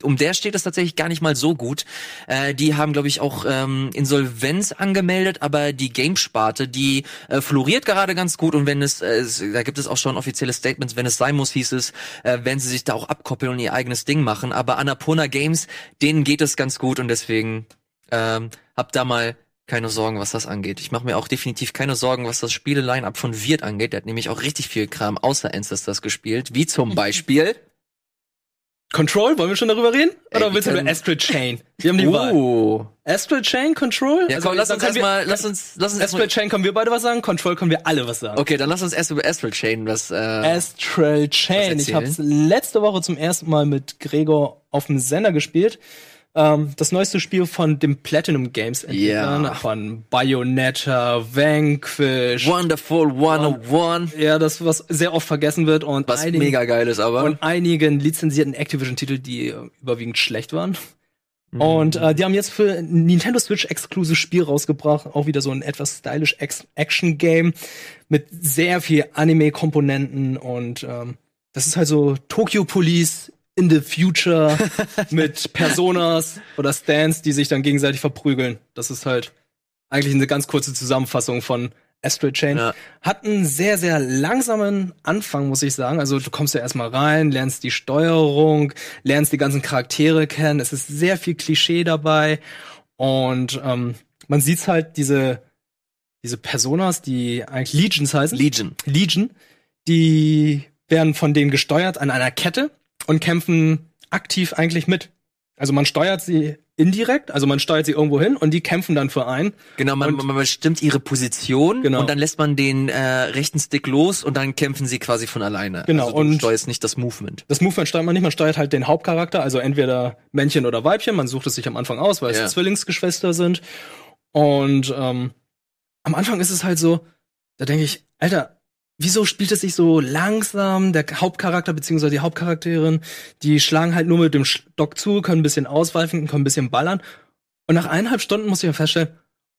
S1: um der steht es tatsächlich gar nicht mal so gut. Äh, die haben, glaube ich, auch ähm, Insolvenz angemeldet, aber die Gamesparte, die äh, floriert gerade ganz gut und wenn es, äh, es, da gibt es auch schon offizielle Statements, wenn es sein muss, hieß es, äh, werden sie sich da auch abkoppeln und ihr eigenes Ding machen. Aber Annapurna Games, denen geht es ganz gut und deswegen ähm, habt da mal keine Sorgen, was das angeht. Ich mache mir auch definitiv keine Sorgen, was das Spiele-Line-Up von Wirt angeht. Der hat nämlich auch richtig viel Kram außer Ancestors gespielt, wie zum *laughs* Beispiel
S3: Control, wollen wir schon darüber reden?
S1: Ey,
S3: Oder
S1: wir
S3: willst du über Astral Chain? Wir haben die Wahl.
S1: Oh.
S3: Astral Chain, Control?
S1: Ja,
S3: Also,
S1: komm, lass
S3: dann
S1: uns erstmal, lass uns, lass uns
S3: Astral. Chain können wir beide was sagen, Control können wir alle was sagen.
S1: Okay, dann lass uns erst über Astral Chain was. Äh,
S3: Astral Chain. Ich es letzte Woche zum ersten Mal mit Gregor auf dem Sender gespielt. Ähm, das neueste Spiel von dem Platinum Games Entwicklern,
S1: Ja.
S3: von Bayonetta, Vanquish.
S1: Wonderful 101,
S3: Ja, das was sehr oft vergessen wird und
S1: was
S3: einigen,
S1: mega geil ist, aber.
S3: und einigen lizenzierten Activision-Titel, die überwiegend schlecht waren.
S1: Mhm.
S3: Und äh, die haben jetzt für ein Nintendo Switch exklusives Spiel rausgebracht, auch wieder so ein etwas stylisch Ex- Action-Game mit sehr viel Anime-Komponenten und ähm, das ist halt so Tokyo Police in the future *laughs* mit Personas oder Stands, die sich dann gegenseitig verprügeln. Das ist halt eigentlich eine ganz kurze Zusammenfassung von Astral Chain.
S1: Ja.
S3: Hat einen sehr, sehr langsamen Anfang, muss ich sagen. Also du kommst ja erstmal rein, lernst die Steuerung, lernst die ganzen Charaktere kennen. Es ist sehr viel Klischee dabei. Und ähm, man sieht halt diese, diese Personas, die eigentlich Legions heißen.
S1: Legion.
S3: Legion, die werden von denen gesteuert an einer Kette und kämpfen aktiv eigentlich mit. Also man steuert sie indirekt, also man steuert sie irgendwo hin und die kämpfen dann für einen.
S1: Genau, man, man bestimmt ihre Position
S3: Genau.
S1: und dann lässt man den äh, rechten Stick los und dann kämpfen sie quasi von alleine.
S3: Genau,
S1: Also du
S3: und-
S1: steuerst nicht das Movement.
S3: Das Movement steuert man nicht, man steuert halt den Hauptcharakter, also entweder Männchen oder Weibchen. Man sucht es sich am Anfang aus, weil es
S1: Ja.
S3: Zwillingsgeschwister sind. Und ähm, am Anfang ist es halt so, da denke ich, Alter, wieso spielt es sich so langsam? Der Hauptcharakter beziehungsweise die Hauptcharakterin, die schlagen halt nur mit dem Stock zu, können ein bisschen ausweichen, können ein bisschen ballern. Und nach eineinhalb Stunden muss ich ja feststellen,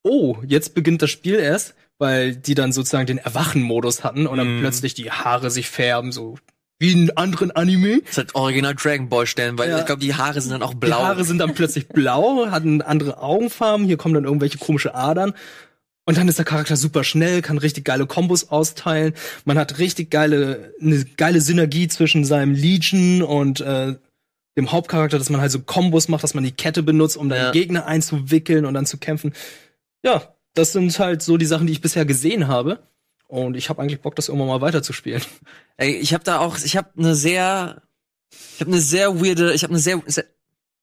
S3: oh, jetzt beginnt das Spiel erst, weil die dann sozusagen den Erwachen-Modus hatten und dann
S1: Mhm.
S3: plötzlich die Haare sich färben, so wie in anderen Anime.
S1: Das hat original Dragon Ball stellen, weil
S3: Ja.
S1: ich glaube, die Haare sind dann auch
S3: Die
S1: blau.
S3: Haare sind dann plötzlich blau, hatten andere Augenfarben, hier kommen dann irgendwelche komische Adern. Und dann ist der Charakter super schnell, kann richtig geile Kombos austeilen. Man hat richtig geile, eine geile Synergie zwischen seinem Legion und äh, dem Hauptcharakter, dass man halt so Kombos macht, dass man die Kette benutzt, um dann
S1: Ja.
S3: Gegner einzuwickeln und dann zu kämpfen. Ja, das sind halt so die Sachen, die ich bisher gesehen habe. Und ich habe eigentlich Bock, das irgendwann mal weiterzuspielen.
S1: Ey, ich habe da auch, ich habe eine sehr, ich habe eine sehr weirde, ich habe eine sehr, sehr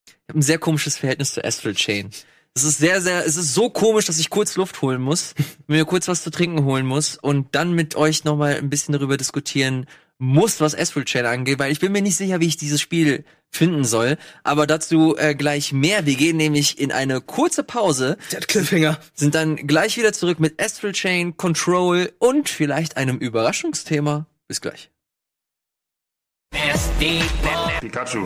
S1: ich habe ein sehr komisches Verhältnis zu Astral Chain. Es ist sehr, sehr, es ist so komisch, dass ich kurz Luft holen muss, *laughs* mir kurz was zu trinken holen muss und dann mit euch noch mal ein bisschen darüber diskutieren muss, was Astral Chain angeht, weil ich bin mir nicht sicher, wie ich dieses Spiel finden soll. Aber dazu äh, gleich mehr. Wir gehen nämlich in eine kurze Pause,
S3: Der hat Cliffhanger.
S1: sind dann gleich wieder zurück mit Astral Chain, Control und vielleicht einem Überraschungsthema. Bis gleich.
S2: Pikachu.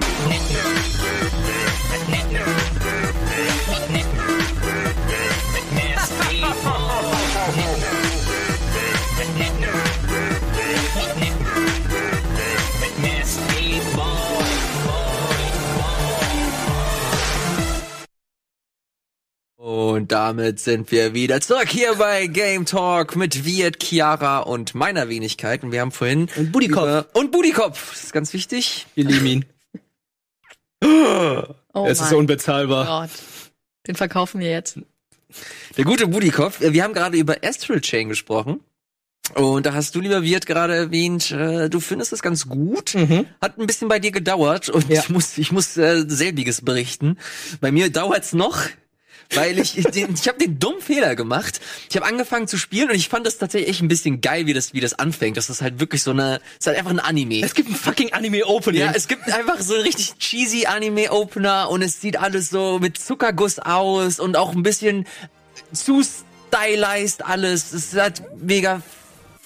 S1: Und damit sind wir wieder zurück hier bei Game Talk mit Viet, Chiara und meiner Wenigkeit. Und wir haben vorhin
S3: Und Budikopf.
S1: und Budikopf. Das ist ganz wichtig.
S3: Wir lieben ihn. *gasps*
S4: Oh
S3: es ist
S4: mein
S3: unbezahlbar.
S4: Gott. Den verkaufen wir jetzt.
S1: Der gute Budikopf. Wir haben gerade über Astral Chain gesprochen. Und da hast du, lieber Wirt, gerade erwähnt, äh, du findest es ganz gut.
S3: Mhm.
S1: Hat ein bisschen bei dir gedauert und
S3: Ja.
S1: ich muss, ich muss äh, selbiges berichten. Bei mir dauert's noch, weil ich den, ich habe den dummen Fehler gemacht. Ich habe angefangen zu spielen und ich fand das tatsächlich echt ein bisschen geil, wie das, wie das anfängt. Das ist halt wirklich so eine, es ist halt einfach ein Anime.
S3: Es gibt ein fucking Anime-Opening.
S1: Ja, es gibt einfach so einen richtig cheesy Anime-Opener und es sieht alles so mit Zuckerguss aus und auch ein bisschen zu stylized alles. Es hat mega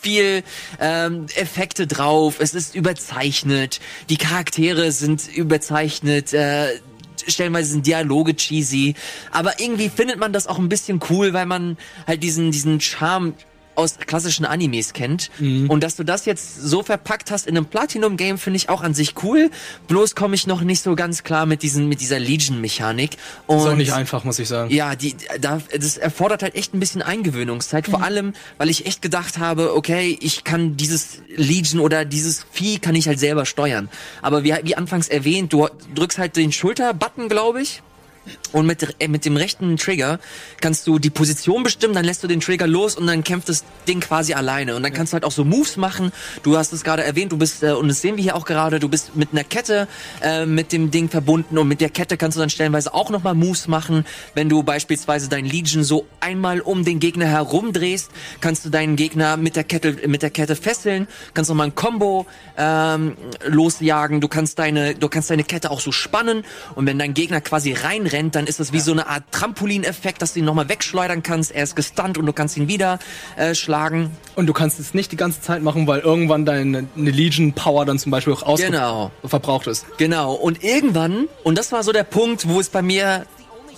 S1: viel ähm, Effekte drauf. Es ist überzeichnet. Die Charaktere sind überzeichnet. Äh, stellenweise sind Dialoge cheesy. Aber irgendwie findet man das auch ein bisschen cool, weil man halt diesen, diesen Charme aus klassischen Animes kennt. Und dass du das jetzt so verpackt hast in einem Platinum-Game, finde ich auch an sich cool. Bloß komme ich noch nicht so ganz klar mit diesen, mit dieser Legion-Mechanik.
S3: ist auch nicht einfach, muss ich sagen.
S1: ja, die, da, das erfordert halt echt ein bisschen Eingewöhnungszeit. Vor allem, weil ich echt gedacht habe, okay, ich kann dieses Legion oder dieses Vieh kann ich halt selber steuern. Aber wie, wie anfangs erwähnt, du drückst halt den Schulterbutton, glaube ich. Und mit, äh, mit dem rechten Trigger kannst du die Position bestimmen, dann lässt du den Trigger los und dann kämpft das Ding quasi alleine. Und dann kannst du halt auch so Moves machen. Du hast es gerade erwähnt, du bist, äh, und das sehen wir hier auch gerade, du bist mit einer Kette äh, mit dem Ding verbunden und mit der Kette kannst du dann stellenweise auch nochmal Moves machen. Wenn du beispielsweise dein Legion so einmal um den Gegner herumdrehst, kannst du deinen Gegner mit der Kette, mit der Kette fesseln, kannst nochmal ein Combo ähm, losjagen, du kannst deine, du kannst deine Kette auch so spannen und wenn dein Gegner quasi reinrennt, dann ist das wie so eine Art Trampolineffekt, dass du ihn nochmal wegschleudern kannst. Er ist gestunt und du kannst ihn wieder äh, schlagen.
S3: Und du kannst es nicht die ganze Zeit machen, weil irgendwann deine eine Legion Power dann zum Beispiel auch
S1: Genau.
S3: verbraucht ist.
S1: Genau. Und irgendwann, und das war so der Punkt, wo es bei mir,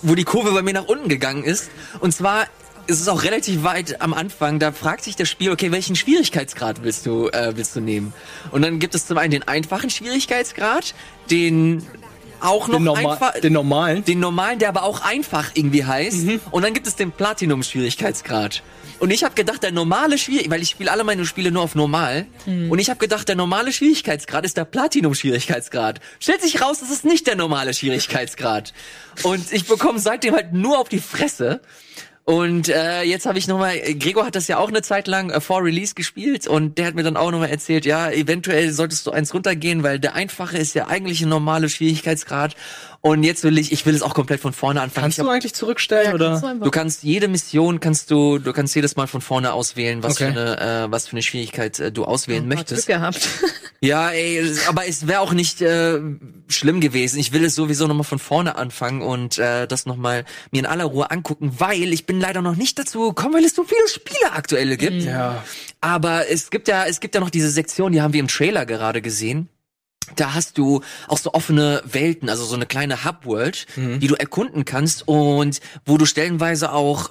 S1: wo die Kurve bei mir nach unten gegangen ist. Und zwar ist es auch relativ weit am Anfang, da fragt sich das Spiel, okay, welchen Schwierigkeitsgrad willst du, äh, willst du nehmen? Und dann gibt es zum einen den einfachen Schwierigkeitsgrad, den auch noch
S3: Den,
S1: einfach,
S3: den normalen.
S1: den normalen, der aber auch einfach irgendwie heißt.
S3: Mhm.
S1: Und dann gibt es den Platinum-Schwierigkeitsgrad. Und ich habe gedacht, der normale Schwierigkeitsgrad, weil ich spiele alle meine Spiele nur auf normal. Und ich habe gedacht, der normale Schwierigkeitsgrad ist der Platinum-Schwierigkeitsgrad. Stellt sich raus, es ist nicht der normale Schwierigkeitsgrad. Und ich bekomme seitdem halt nur auf die Fresse. Und äh, jetzt habe ich nochmal, Gregor hat das ja auch eine Zeit lang äh, vor Release gespielt und der hat mir dann auch nochmal erzählt, ja, eventuell solltest du eins runtergehen, weil der einfache ist ja eigentlich ein normaler Schwierigkeitsgrad. Und jetzt will ich, ich will es auch komplett von vorne anfangen.
S3: Kannst
S1: Ich
S3: du
S1: hab,
S3: eigentlich zurückstellen oder?
S4: kannst du
S1: du kannst jede Mission kannst du, du kannst jedes Mal von vorne auswählen, was
S3: Okay.
S1: für eine, äh, was für eine Schwierigkeit äh, du auswählen
S4: Hat Glück
S1: möchtest.
S4: gehabt.
S1: Ja, ey, aber es wäre auch nicht äh, schlimm gewesen. Ich will es sowieso nochmal von vorne anfangen und äh, das nochmal mir in aller Ruhe angucken, weil ich bin leider noch nicht dazu gekommen, weil es so viele Spiele aktuelle gibt.
S3: Ja.
S1: Aber es gibt ja, es gibt ja noch diese Sektion, die haben wir im Trailer gerade gesehen. Da hast du auch so offene Welten, also so eine kleine Hub-World, die du erkunden kannst und wo du stellenweise auch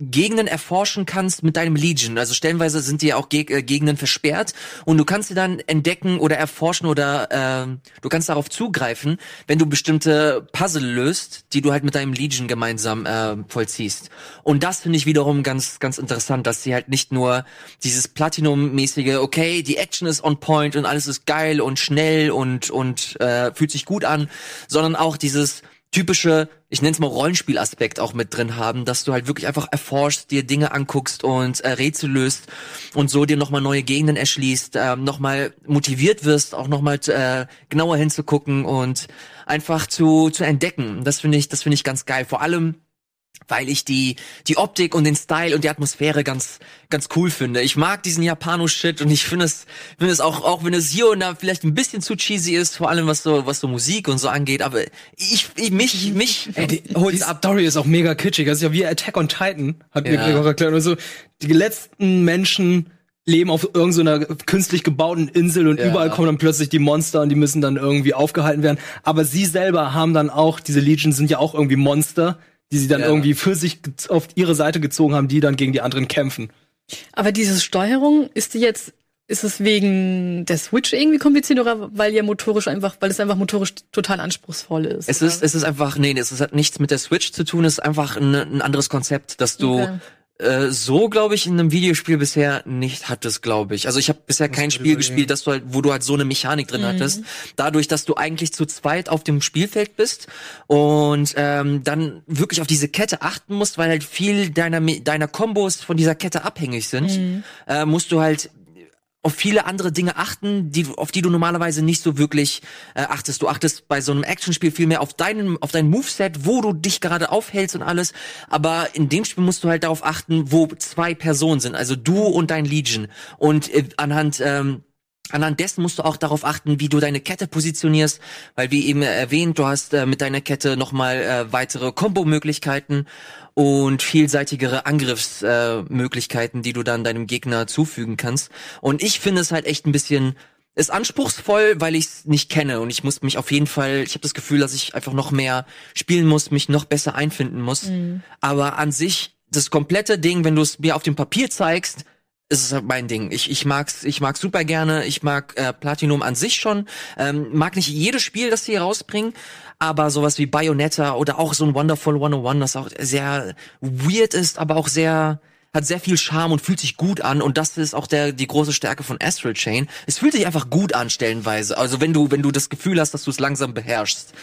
S1: Gegenden erforschen kannst mit deinem Legion. Also stellenweise sind dir auch Geg äh, Gegenden versperrt und du kannst sie dann entdecken oder erforschen oder ähm, du kannst darauf zugreifen, wenn du bestimmte Puzzle löst, die du halt mit deinem Legion gemeinsam äh, vollziehst. Und das finde ich wiederum ganz ganz interessant, dass sie halt nicht nur dieses Platinum-mäßige, okay, die Action ist on point und alles ist geil und schnell und und äh, fühlt sich gut an, sondern auch dieses typische, ich nenne es mal Rollenspielaspekt auch mit drin haben, dass du halt wirklich einfach erforschst, dir Dinge anguckst und äh, Rätsel löst und so dir nochmal neue Gegenden erschließt, ähm, nochmal motiviert wirst, auch nochmal äh, genauer hinzugucken und einfach zu, zu entdecken. Das finde ich, das finde ich ganz geil. Vor allem, weil ich die die Optik und den Style und die Atmosphäre ganz ganz cool finde. Ich mag diesen Japano-Shit und ich finde es finde es auch auch wenn es hier und da vielleicht ein bisschen zu cheesy ist, vor allem was so was so Musik und so angeht, aber ich, ich mich mich
S3: Ey, die,
S1: holt's
S3: die
S1: ab.
S3: Story ist auch mega kitschig. Das ist ja wie Attack on Titan, hat mir
S1: Ja.
S3: Gregor erklärt. Also, die letzten Menschen leben auf irgendeiner künstlich gebauten Insel und
S1: Ja.
S3: überall kommen dann plötzlich die Monster und die müssen dann irgendwie aufgehalten werden. Aber sie selber haben dann auch, diese Legion sind ja auch irgendwie Monster, die sie dann
S1: Ja.
S3: irgendwie für sich auf ihre Seite gezogen haben, die dann gegen die anderen kämpfen.
S4: Aber diese Steuerung, ist die jetzt, ist es wegen der Switch irgendwie kompliziert oder weil ihr motorisch einfach, weil es einfach motorisch total anspruchsvoll ist?
S1: Es
S4: oder?
S1: ist, es ist einfach, nee, es hat nichts mit der Switch zu tun, es ist einfach ein, ein anderes Konzept, dass du
S4: Okay.
S1: Äh, so, glaube ich, in einem Videospiel bisher nicht hattest, glaube ich. Also ich habe bisher kein
S3: würde
S1: Spiel gespielt, dass du halt, wo du halt so eine Mechanik drin hattest. Dadurch, dass du eigentlich zu zweit auf dem Spielfeld bist und ähm, dann wirklich auf diese Kette achten musst, weil halt viel deiner deiner Kombos von dieser Kette abhängig sind, äh, musst du halt auf viele andere Dinge achten, die, auf die du normalerweise nicht so wirklich äh, achtest. Du achtest bei so einem Actionspiel viel mehr auf deinen, auf dein Moveset, wo du dich gerade aufhältst und alles. Aber in dem Spiel musst du halt darauf achten, wo zwei Personen sind, also du und dein Legion. Und äh, anhand ähm, Anhand dessen musst du auch darauf achten, wie du deine Kette positionierst, weil wie eben erwähnt, du hast äh, mit deiner Kette nochmal äh, weitere Kombo-Möglichkeiten und vielseitigere Angriffsmöglichkeiten, äh, die du dann deinem Gegner zufügen kannst. Und ich finde es halt echt ein bisschen ist anspruchsvoll, weil ich es nicht kenne und ich muss mich auf jeden Fall, ich habe das Gefühl, dass ich einfach noch mehr spielen muss, mich noch besser einfinden muss. Aber an sich das komplette Ding, wenn du es mir auf dem Papier zeigst, ist es halt mein Ding. Ich, ich mag's, ich mag's super gerne. Ich mag äh, Platinum an sich schon. Ähm, mag nicht jedes Spiel, das sie hier rausbringen, aber sowas wie Bayonetta oder auch so ein Wonderful 101, das auch sehr weird ist, aber auch sehr hat sehr viel Charme und fühlt sich gut an und das ist auch der die große Stärke von Astral Chain. Es fühlt sich einfach gut an stellenweise. Also wenn du wenn du das Gefühl hast, dass du es langsam beherrschst.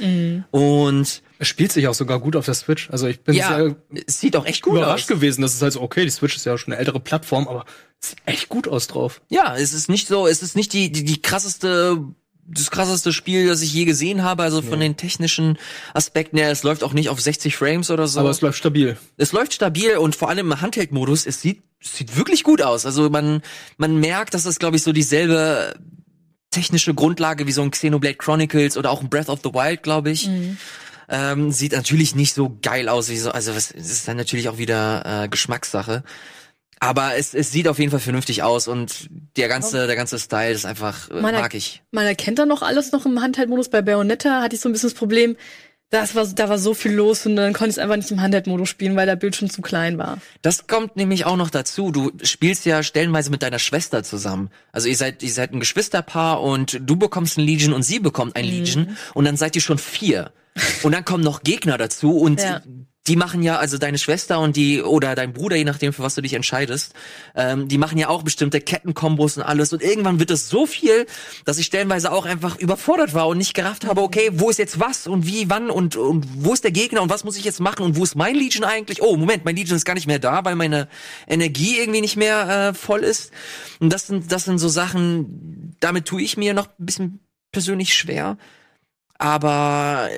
S1: Und
S3: Es spielt sich auch sogar gut auf der Switch. Also ich bin
S1: ja,
S3: sehr
S1: es sieht auch echt gut
S3: überrascht
S1: aus.
S3: gewesen, dass es halt so, okay, die Switch ist ja schon eine ältere Plattform, aber sieht echt gut aus drauf.
S1: Ja, es ist nicht so, es ist nicht die, die, die krasseste, das krasseste Spiel, das ich je gesehen habe, also von den technischen Aspekten her, es läuft auch nicht auf 60 Frames oder so.
S3: Aber es läuft stabil.
S1: es läuft stabil und vor allem im Handheld-Modus, es sieht, es sieht wirklich gut aus. Also man, man merkt, dass es, glaube ich, so dieselbe technische Grundlage wie so ein Xenoblade Chronicles oder auch ein Breath of the Wild, glaube ich. Ähm, sieht natürlich nicht so geil aus wie so, also es es ist dann natürlich auch wieder äh, Geschmackssache. Aber es, es sieht auf jeden Fall vernünftig aus und der ganze, der ganze Style ist einfach, äh,
S4: Man
S1: mag ich.
S4: Man erkennt da noch alles noch im Handheldmodus. Bei Bayonetta hatte ich so ein bisschen das Problem, das war, da war so viel los und dann konnte ich es einfach nicht im Handheldmodus spielen, weil der Bildschirm zu klein war.
S1: Das kommt nämlich auch noch dazu. Du spielst ja stellenweise mit deiner Schwester zusammen. Also ihr seid, ihr seid ein Geschwisterpaar und du bekommst ein Legion und sie bekommt ein Legion und dann seid ihr schon vier. Und dann kommen noch Gegner dazu und
S4: Ja.
S1: Die machen ja, also deine Schwester und die, oder dein Bruder, je nachdem, für was du dich entscheidest, ähm, die machen ja auch bestimmte Kettenkombos und alles. Und irgendwann wird es so viel, dass ich stellenweise auch einfach überfordert war und nicht gerafft habe, okay, wo ist jetzt was und wie, wann und, und wo ist der Gegner und was muss ich jetzt machen und wo ist mein Legion eigentlich? Oh, Moment, mein Legion ist gar nicht mehr da, weil meine Energie irgendwie nicht mehr äh, voll ist. Und das sind, das sind so Sachen, damit tue ich mir noch ein bisschen persönlich schwer. Aber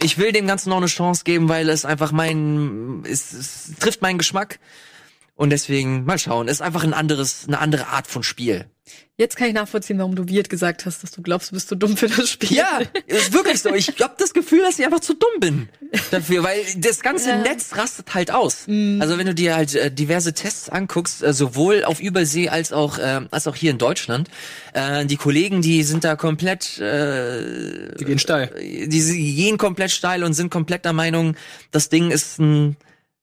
S1: ich will dem Ganzen noch eine Chance geben, weil es einfach mein, es, es trifft meinen Geschmack. Und deswegen, mal schauen. Ist einfach ein anderes, eine andere Art von Spiel.
S4: Jetzt kann ich nachvollziehen, warum du Wirt gesagt hast, dass du glaubst, du bist zu dumm für das Spiel.
S1: Ja, ist wirklich so. Ich habe das Gefühl, dass ich einfach zu dumm bin dafür, weil das ganze
S4: Ja.
S1: Netz rastet halt aus.
S4: Mhm.
S1: Also wenn du dir halt äh, diverse Tests anguckst, äh, sowohl auf Übersee als auch äh, als auch hier in Deutschland, äh, die Kollegen, die sind da komplett, äh,
S3: Die gehen steil.
S1: die sie gehen komplett steil und sind komplett der Meinung, das Ding ist ein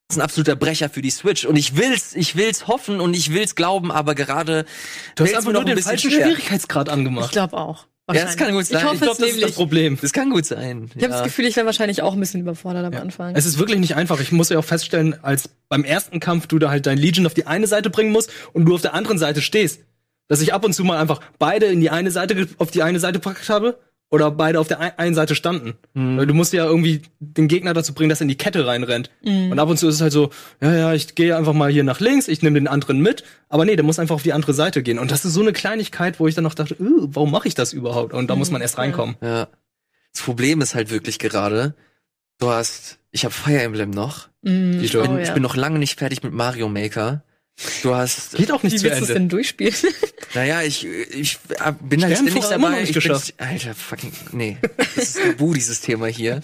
S1: ist ein absoluter Brecher für die Switch und ich will's, ich will's hoffen und ich will's glauben, aber gerade
S3: Du hast einfach nur
S1: noch ein
S3: den
S1: bisschen
S3: falschen
S1: schwer.
S3: Schwierigkeitsgrad
S4: Ich
S3: angemacht.
S4: glaube auch.
S1: Ja, das kann gut sein.
S4: Ich hoffe
S1: Ich
S3: Ich glaube, das ist das. Problem.
S1: Das kann gut sein.
S4: Ich habe das Gefühl, ich wäre wahrscheinlich auch ein bisschen überfordert am
S3: Ja.
S4: Anfang.
S3: Es ist wirklich nicht einfach. Ich muss ja auch feststellen, als beim ersten Kampf du da halt dein Legion auf die eine Seite bringen musst und du auf der anderen Seite stehst. Dass ich ab und zu mal einfach beide in die eine Seite, auf die eine Seite gepackt habe oder beide auf der ein- einen Seite standen. Weil du musst ja irgendwie den Gegner dazu bringen, dass er in die Kette reinrennt. Und ab und zu ist es halt so, ja, ja, ich gehe einfach mal hier nach links, ich nehme den anderen mit. Aber nee, der muss einfach auf die andere Seite gehen. Und das ist so eine Kleinigkeit, wo ich dann noch dachte, "Uh, warum mache ich das überhaupt? Und da muss man erst reinkommen.
S1: Ja. Das Problem ist halt wirklich gerade, du hast, ich habe Fire Emblem noch.
S4: Mm,
S1: Ich
S4: oh,
S1: bin,
S4: ja.
S1: ich bin noch lange nicht fertig mit Mario Maker. Du hast,
S3: Geht auch nicht
S4: Wie
S3: zu
S4: willst du es
S3: Ende.
S4: denn durchspielen? *laughs*
S1: naja, ich, ich bin
S3: Sternenfeuer
S1: ständig
S3: immer noch
S1: dabei.
S3: nicht
S1: Ich bin,
S3: geschafft.
S1: Alter, fucking, nee. Das ist tabu, dieses Thema hier.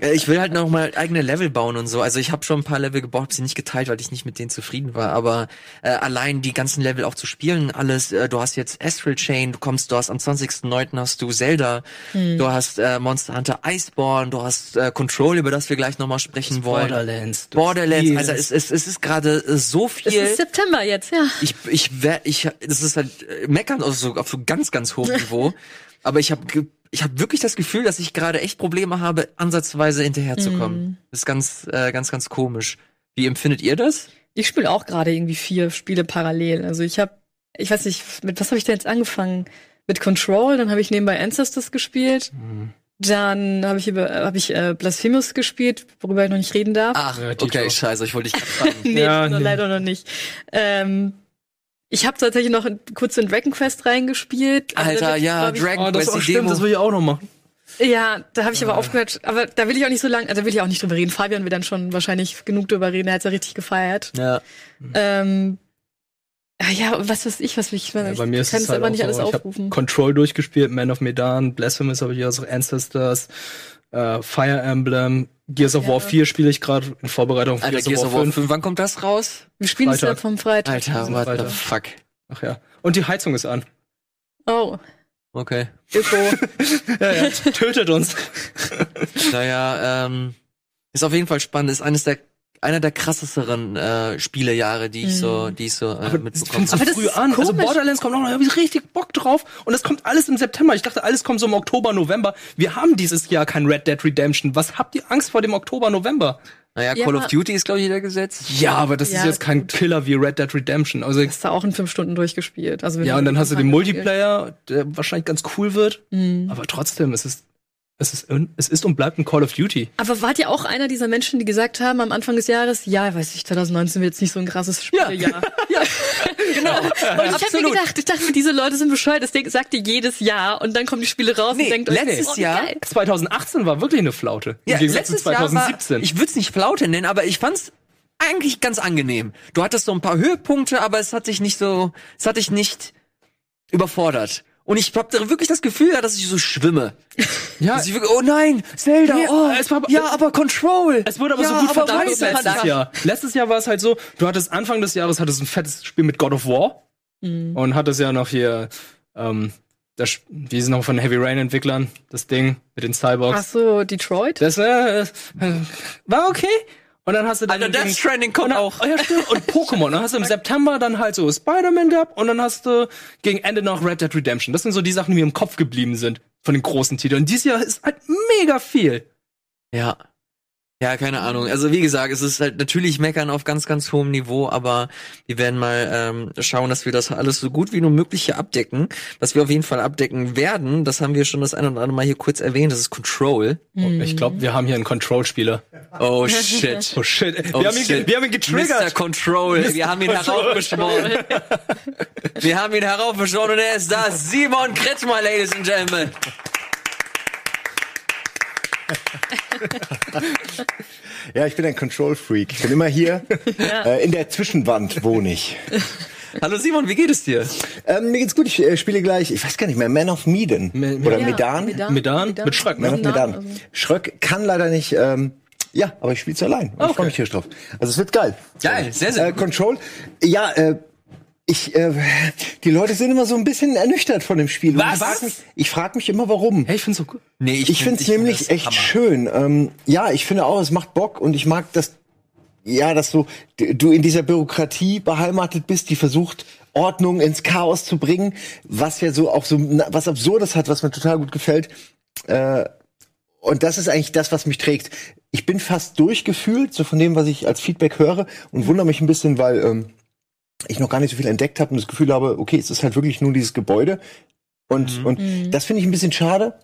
S1: Äh, Ich will halt noch mal eigene Level bauen und so. Also ich habe schon ein paar Level gebaut, hab sie nicht geteilt, weil ich nicht mit denen zufrieden war. Aber äh, allein die ganzen Level auch zu spielen, alles, äh, du hast jetzt Astral Chain, du kommst, du hast am 20.09. hast du Zelda, du hast äh, Monster Hunter Iceborne, du hast äh, Control, über das wir gleich noch mal sprechen wollen.
S3: Borderlands.
S1: Borderlands, also es, es, es ist gerade äh, so
S4: Es
S1: viel.
S4: Ist September jetzt, ja.
S1: Ich, ich, wär, ich, das ist halt äh, meckern auf so, auf so ganz, ganz hohem *laughs* Niveau. Aber ich habe ich hab wirklich das Gefühl, dass ich gerade echt Probleme habe, ansatzweise hinterherzukommen. Das ist ganz, äh, ganz, ganz komisch. Wie empfindet ihr das?
S4: Ich spiele auch gerade irgendwie vier Spiele parallel. Also ich habe, ich weiß nicht, mit was habe ich denn jetzt angefangen? Mit Control, dann habe ich nebenbei Ancestors gespielt. Dann habe ich über, habe ich äh, Blasphemous gespielt, worüber ich noch nicht reden darf.
S1: Ach, okay, scheiße, ich wollte dich *laughs* gerade fragen.
S4: nee,
S3: Ja, nee.
S4: leider noch nicht. Ähm, ich habe tatsächlich noch kurz in Dragon Quest reingespielt. da
S1: Alter,
S4: wird,
S1: ja,
S4: ich,
S1: Dragon
S3: Oh, das
S1: Quest,
S3: auch
S1: die
S3: stimmt,
S1: Demo.
S3: das will ich auch noch machen.
S4: Ja, da habe ich aber aufgehört. Aber da will ich auch nicht so lang, also da will ich auch nicht drüber reden. Fabian wird dann schon wahrscheinlich genug drüber reden. Er hat's ja richtig gefeiert.
S1: ja.
S4: Ähm, ah ja, was weiß ich, was ich,
S3: Ja,
S4: ich
S3: bei mir ist
S4: kann
S3: es halt
S4: aber
S3: auch
S4: nicht alles
S3: so, ich
S4: aufrufen.
S3: hab Control durchgespielt, Man of Medan, Blasphemous habe ich also Ancestors, äh, Fire Emblem, Gears of
S4: Ja.
S3: War 4 spiele ich gerade in Vorbereitung auf
S1: Alter, Gears of War 5, wann kommt das raus?
S4: Wir spielen es ja vom Freitag.
S1: Alter, what
S3: Alter.
S1: the fuck.
S3: Ach ja. Und die Heizung ist an.
S4: Oh,
S1: Okay.
S4: Öko. *laughs*
S3: Ja, ja, tötet uns.
S1: Naja, ähm, ist auf jeden Fall spannend. Ist eines der einer der krasseren äh, Spielejahre, die ich so, die ich so äh,
S3: Aber
S1: mitbekommen
S3: so
S1: habe.
S4: Aber das
S3: früh
S4: ist
S3: an. Also. Borderlands kommt noch, da hab ich richtig Bock drauf. Und das kommt alles im September. Ich dachte, alles kommt so im Oktober, November. Wir haben dieses Jahr kein Red Dead Redemption. Was habt ihr Angst vor dem Oktober, November?
S1: Naja,
S4: Ja,
S1: Call of Duty ist glaube ich wieder gesetzt.
S3: Ja, aber das
S4: Ja,
S3: ist jetzt kein Killer wie Red Dead Redemption. Also
S4: Hast du auch in fünf Stunden durchgespielt. Also
S3: Ja, und dann hast du den. Multiplayer, der wahrscheinlich ganz cool wird.
S4: Mhm.
S3: Aber trotzdem, es ist, es ist, es ist und bleibt ein Call of Duty.
S4: Aber wart ihr auch einer dieser Menschen, die gesagt haben am Anfang des Jahres, ja, weiß ich, 2019 wird jetzt nicht so ein krasses Spielejahr.
S3: Ja, *laughs* *laughs*
S1: Genau.
S4: Und ich habe mir gedacht, ich dachte, diese Leute sind bescheuert, das sagt ihr jedes Jahr und dann kommen die Spiele raus
S1: Nee,
S4: und denkt,
S1: letztes
S4: oh,
S1: Jahr-
S4: geil.
S3: 2018 war wirklich eine Flaute.
S1: Ja,
S3: Im Gegensatz zu
S1: letztes Jahr war,
S3: 2017.
S1: ich würde es nicht Flaute nennen, aber ich fand's eigentlich ganz angenehm. Du hattest so ein paar Höhepunkte, aber es hat dich nicht so, es hat dich nicht überfordert. Und ich hab da wirklich das Gefühl, dass ich so schwimme.
S3: ja,
S1: Dass ich wirklich, oh nein, Zelda,
S3: Nee,
S1: oh,
S3: es war-
S1: ja, aber Control.
S3: es wurde aber
S1: ja,
S3: so gut
S1: Rise
S3: letztes. Jahr. Letztes Jahr war es halt so, du hattest Anfang des Jahres hattest ein fettes Spiel mit God of War
S4: Mhm.
S3: und hattest ja noch hier, ähm, das, wie ist es noch von Heavy Rain Entwicklern, das Ding mit den Cyborgs.
S4: Ach so, Detroit?
S3: Das äh, äh, war okay. Und dann hast du dann
S1: Alter, Death Stranding kommt
S3: und
S1: auch.
S3: Oh, ja, stimmt. Und Pokémon. Dann hast du im September dann halt so Spider-Man gehabt und dann hast du gegen Ende noch Red Dead Redemption. Das sind so die Sachen, die mir im Kopf geblieben sind von den großen Titeln. Und dieses Jahr ist halt mega viel.
S1: Ja. Ja, keine Ahnung. Also wie gesagt, es ist halt natürlich meckern auf ganz, ganz hohem Niveau, aber wir werden mal ähm, schauen, dass wir das alles so gut wie nur möglich hier abdecken. Was wir auf jeden Fall abdecken werden, das haben wir schon das eine oder andere Mal hier kurz erwähnt, das ist Control.
S3: Ich glaube, wir haben hier einen Control-Spieler.
S1: Oh *laughs* shit.
S3: Oh shit.
S1: Oh,
S3: wir, haben ihn,
S1: shit.
S3: ge- wir haben ihn
S1: Mr.
S3: getriggert.
S1: Control. Wir haben ihn heraufbeschworen. *laughs* Wir haben ihn heraufbeschworen und er ist da. Simon Kretschmer, Ladies and Gentlemen.
S2: Ja, ich bin ein Control-Freak. Ich bin immer hier. Äh, in der Zwischenwand wohne ich.
S1: Hallo Simon, wie geht es dir?
S2: Ähm, mir geht's gut. Ich äh, spiele gleich, ich weiß gar nicht mehr, Man of Medan.
S3: Me-
S2: Oder
S4: Ja,
S2: Medan.
S3: Medan? Mit Schröck, ne?
S2: Man of
S4: Medan,
S2: Medan.
S4: also.
S2: Schröck kann leider nicht, ähm, ja, aber ich spiele es allein. Und Ich freue mich hier drauf. Also es wird geil.
S1: Geil, sehr, sehr
S2: Äh,
S1: gut.
S2: Control. Ja, äh, ich, äh, die Leute sind immer so ein bisschen ernüchtert von dem Spiel.
S1: Was?
S2: Ich frage mich, ich frag mich immer, warum.
S3: Hey, ich find's so gut.
S1: Nee,
S2: Ich
S1: find-
S2: finde es
S1: find
S2: nämlich
S1: das
S2: echt
S1: Hammer.
S2: schön. Ähm, ja, ich finde auch, es macht Bock und ich mag das, ja, dass du, du in dieser Bürokratie beheimatet bist, die versucht, Ordnung ins Chaos zu bringen, was ja so auch so was Absurdes hat, was mir total gut gefällt. Äh, und das ist eigentlich das, was mich trägt. Ich bin fast durchgefühlt, so von dem, was ich als Feedback höre, und wundere mich ein bisschen, weil ähm, ich noch gar nicht so viel entdeckt habe und das Gefühl habe, okay, es ist halt wirklich nur dieses Gebäude. Und, und das finde ich ein bisschen schade,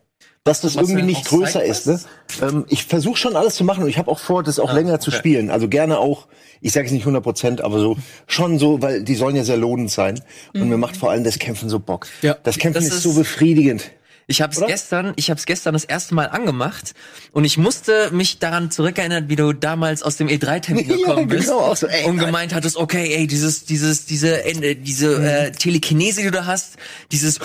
S2: dass das
S1: Was
S2: irgendwie nicht größer ist. Ne? Ähm, ich versuche schon alles zu machen und ich habe auch vor, das auch länger zu
S1: okay.
S2: spielen. Also gerne auch, ich sage jetzt nicht 100 Prozent, aber so schon so, weil die sollen ja sehr lohnend sein. Und mir macht vor allem das Kämpfen so Bock.
S3: Ja.
S2: Das Kämpfen
S1: Das
S2: ist,
S1: ist-
S2: so befriedigend.
S1: Ich habe es gestern, ich habe es gestern das erste Mal angemacht und ich musste mich daran zurückerinnern, wie du damals aus dem E3-Termin *laughs*
S2: Ja,
S1: gekommen bist
S2: genau, auch so, ey,
S1: und gemeint hattest, okay, ey, dieses, dieses, diese, äh, diese
S2: Mhm.
S1: äh, Telekinese, die du hast, dieses,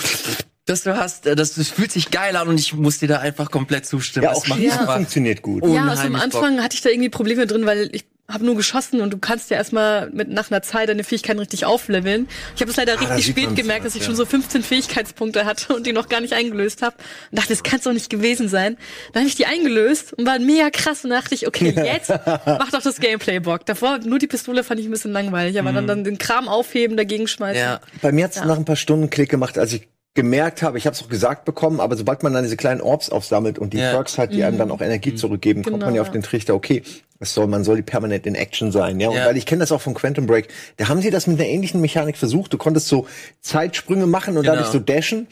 S1: das du hast, äh, das, das fühlt sich geil an und ich muss dir da einfach komplett zustimmen.
S2: Ja, auch
S1: macht
S2: Schießen
S1: einfach-
S2: funktioniert gut.
S1: Oh.
S4: Ja, also am Anfang hatte ich da irgendwie Probleme drin, weil ich habe nur geschossen und du kannst ja erstmal mit nach einer Zeit deine Fähigkeiten richtig aufleveln. Ich habe es leider
S2: Ah,
S4: richtig spät gemerkt, dass ich
S2: ja.
S4: schon so 15 Fähigkeitspunkte hatte und die noch gar nicht eingelöst habe. Und dachte, das kann doch nicht gewesen sein. Dann habe ich die eingelöst und war mega krass und dachte ich, okay, *laughs* jetzt macht doch das Gameplay Bock. Davor nur die Pistole fand ich ein bisschen langweilig, aber dann, dann den Kram aufheben, dagegen schmeißen.
S1: Ja.
S2: Bei mir hat's nach ein paar Stunden Klick gemacht, als ich gemerkt habe, ich habe es auch gesagt bekommen, aber sobald man dann diese kleinen Orbs aufsammelt und die
S1: Ja.
S2: Perks hat, die einem dann auch Energie zurückgeben, kommt
S4: Genau,
S2: man ja auf
S4: ja.
S2: den Trichter, okay, es soll, man soll die permanent in Action sein, ja. Und
S1: Ja.
S2: weil ich kenne das auch von Quantum Break, da haben sie das mit einer ähnlichen Mechanik versucht. Du konntest so Zeitsprünge machen und
S1: Genau.
S2: dadurch so dashen.